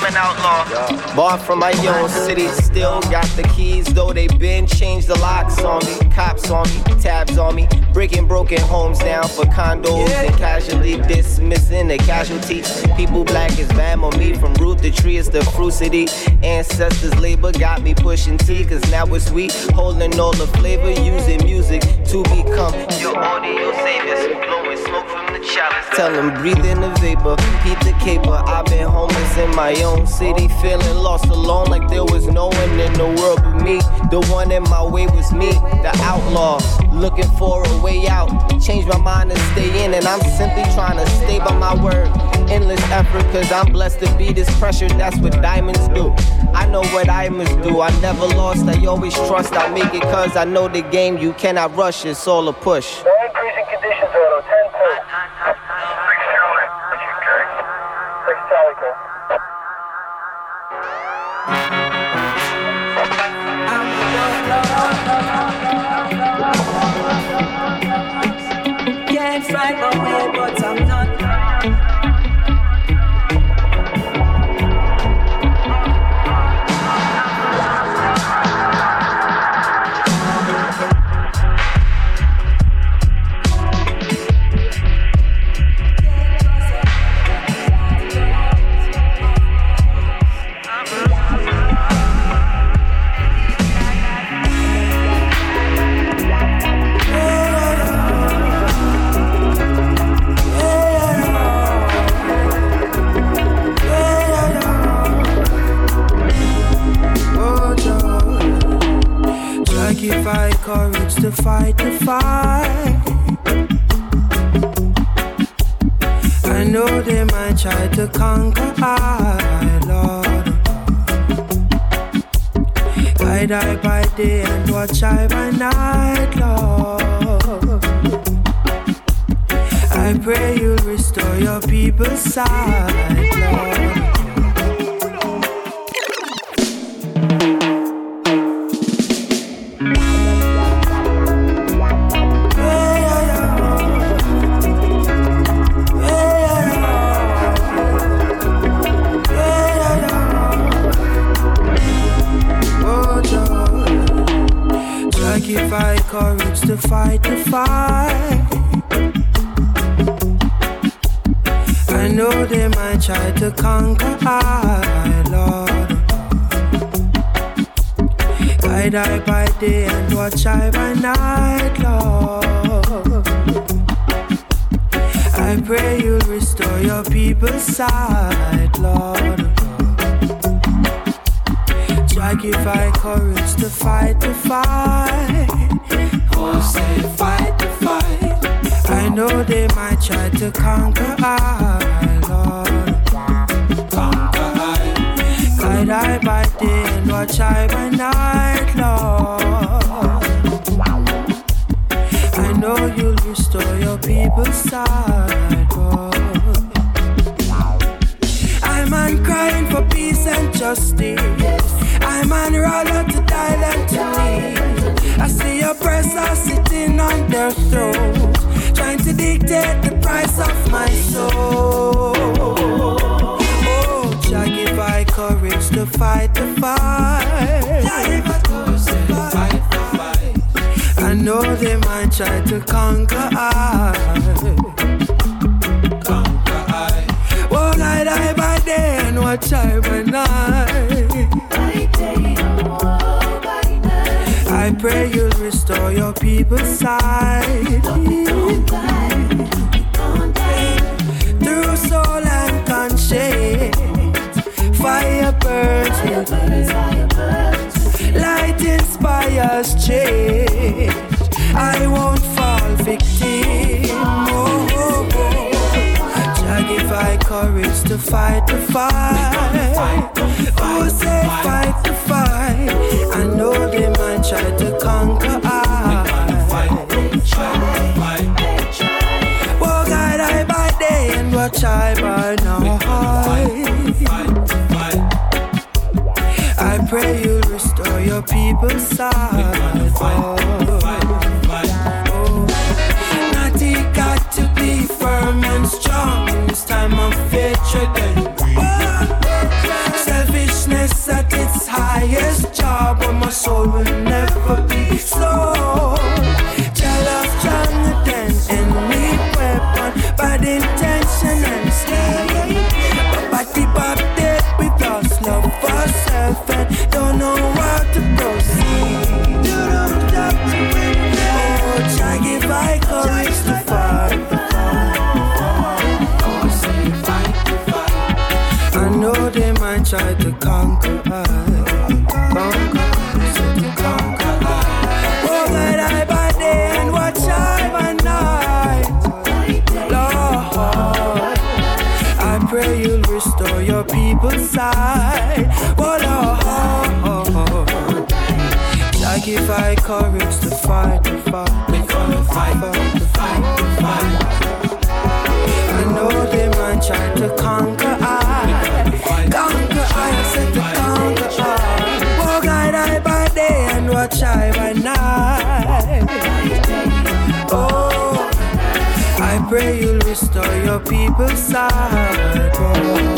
I'm an outlaw. Bought from my own city, still got the keys, though they been changed the locks on me. Cops on me, tabs on me, breaking broken homes down for condos and casually dismissing the casualties. People black as bam on me from root to tree, it's the fruit city. Ancestors' labor got me pushing T, cause now it's sweet. Holding all the flavor, using music to become your audio saviors. Tell them breathe in the vapor, keep the caper. I've been homeless in my own city, feeling lost alone like there was no one in the world but me. The one in my way was me, the outlaw, looking for a way out. Change my mind and stay in, and I'm simply trying to stay by my word. Endless effort, cause I'm blessed to be this pressure, that's what diamonds do. I know what diamonds do, I never lost, I always trust. I make it cause I know the game, you cannot rush, it's all a push. To fight the fight. I know they might try to conquer I, Lord. I by day and watch I by night, Lord. I pray you'll restore your people's sight, Lord. Fight the fight. I know they might try to conquer I, Lord. Guide I by day and watch I by night, Lord. I pray you'll restore your people's sight, Lord. Try give I courage to fight the fight. Oh, say fight the fight. I know they might try to conquer I, Lord. Conquer I. Guide I by day and watch I by night, Lord. I know you'll restore your people's sight, Lord. I'm on crying for peace and justice. I'm on roller to die to me. I see oppressors sitting on their throat, trying to dictate the price of my soul. Oh, Jah give I courage to fight the fight. I know they might try to conquer I. Conquer I. Oh, I die by day and watch I by night. I pray you'll restore your people's sight. Through soul and conscience, fire burns me. Light inspires change. I won't I courage to fight the fight. Oh, say fight the fight. I know they might try to conquer I. Oh, God, I by day and watch I by night. I pray you'll restore your people's sight. I courage to fight the fight. We gonna fight the fight, the fight. I know they might try to conquer I. Conquer I, I said to conquer I. Oh, guide I by day and watch I by night. Oh, I pray you'll restore your people's sight. Oh.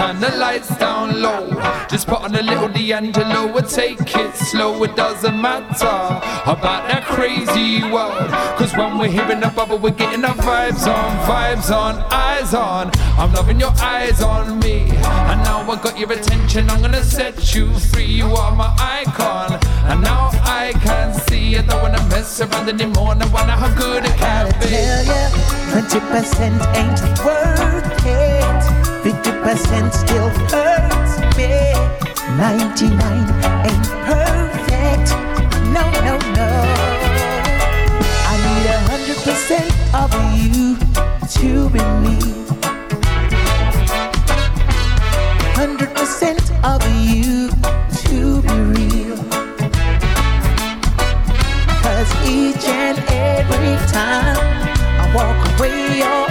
Turn the lights down low. Just put on a little D'Angelo. We'll take it slow. It doesn't matter about that crazy world. Cause when we're here in the bubble, we're getting our vibes on, vibes on, eyes on. I'm loving your eyes on me. And now I got your attention. I'm gonna set you free. You are my icon. And now I can see. I don't wanna mess around anymore. I wanna how good it can be. tell ya, 20% ain't worth it. 50% still hurts me. 99 ain't perfect. No, no, no. I need a hundred percent of you to be me. Hundred percent of you to be real. Cause each and every time I walk away, you're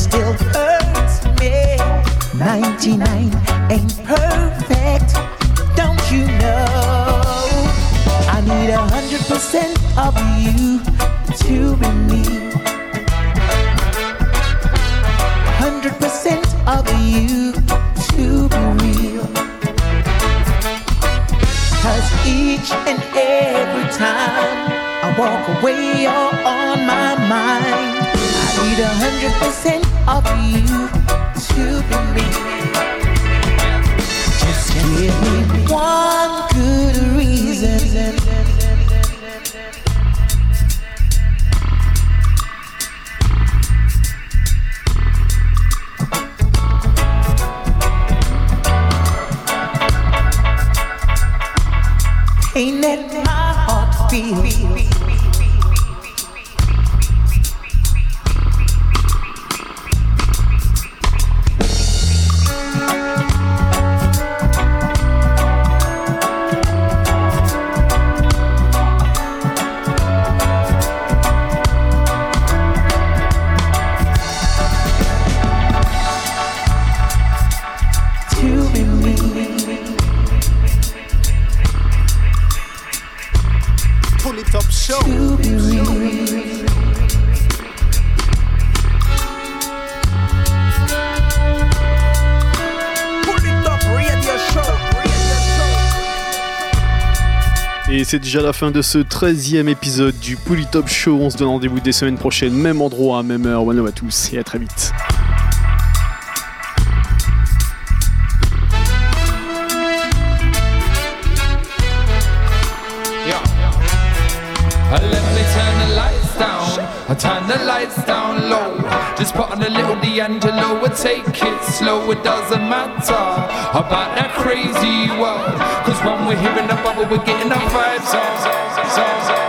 still hurts me. Ninety-nine ain't perfect. You know? I need a hundred percent of you to be me. Hundred percent of you to be real. Cause each and every time I walk away, you're on my mind. I need a hundred percent of you to be me. Give me one good reason. C'est déjà la fin de ce 13e épisode du Pouli Top Show. On se donne rendez-vous des semaines prochaines, même endroit, même heure. One à tous et à très vite. Just put on a little D'Angelo. Take it slow. It doesn't matter about that crazy world. when we're hearing the bubble, we're getting our vibes on.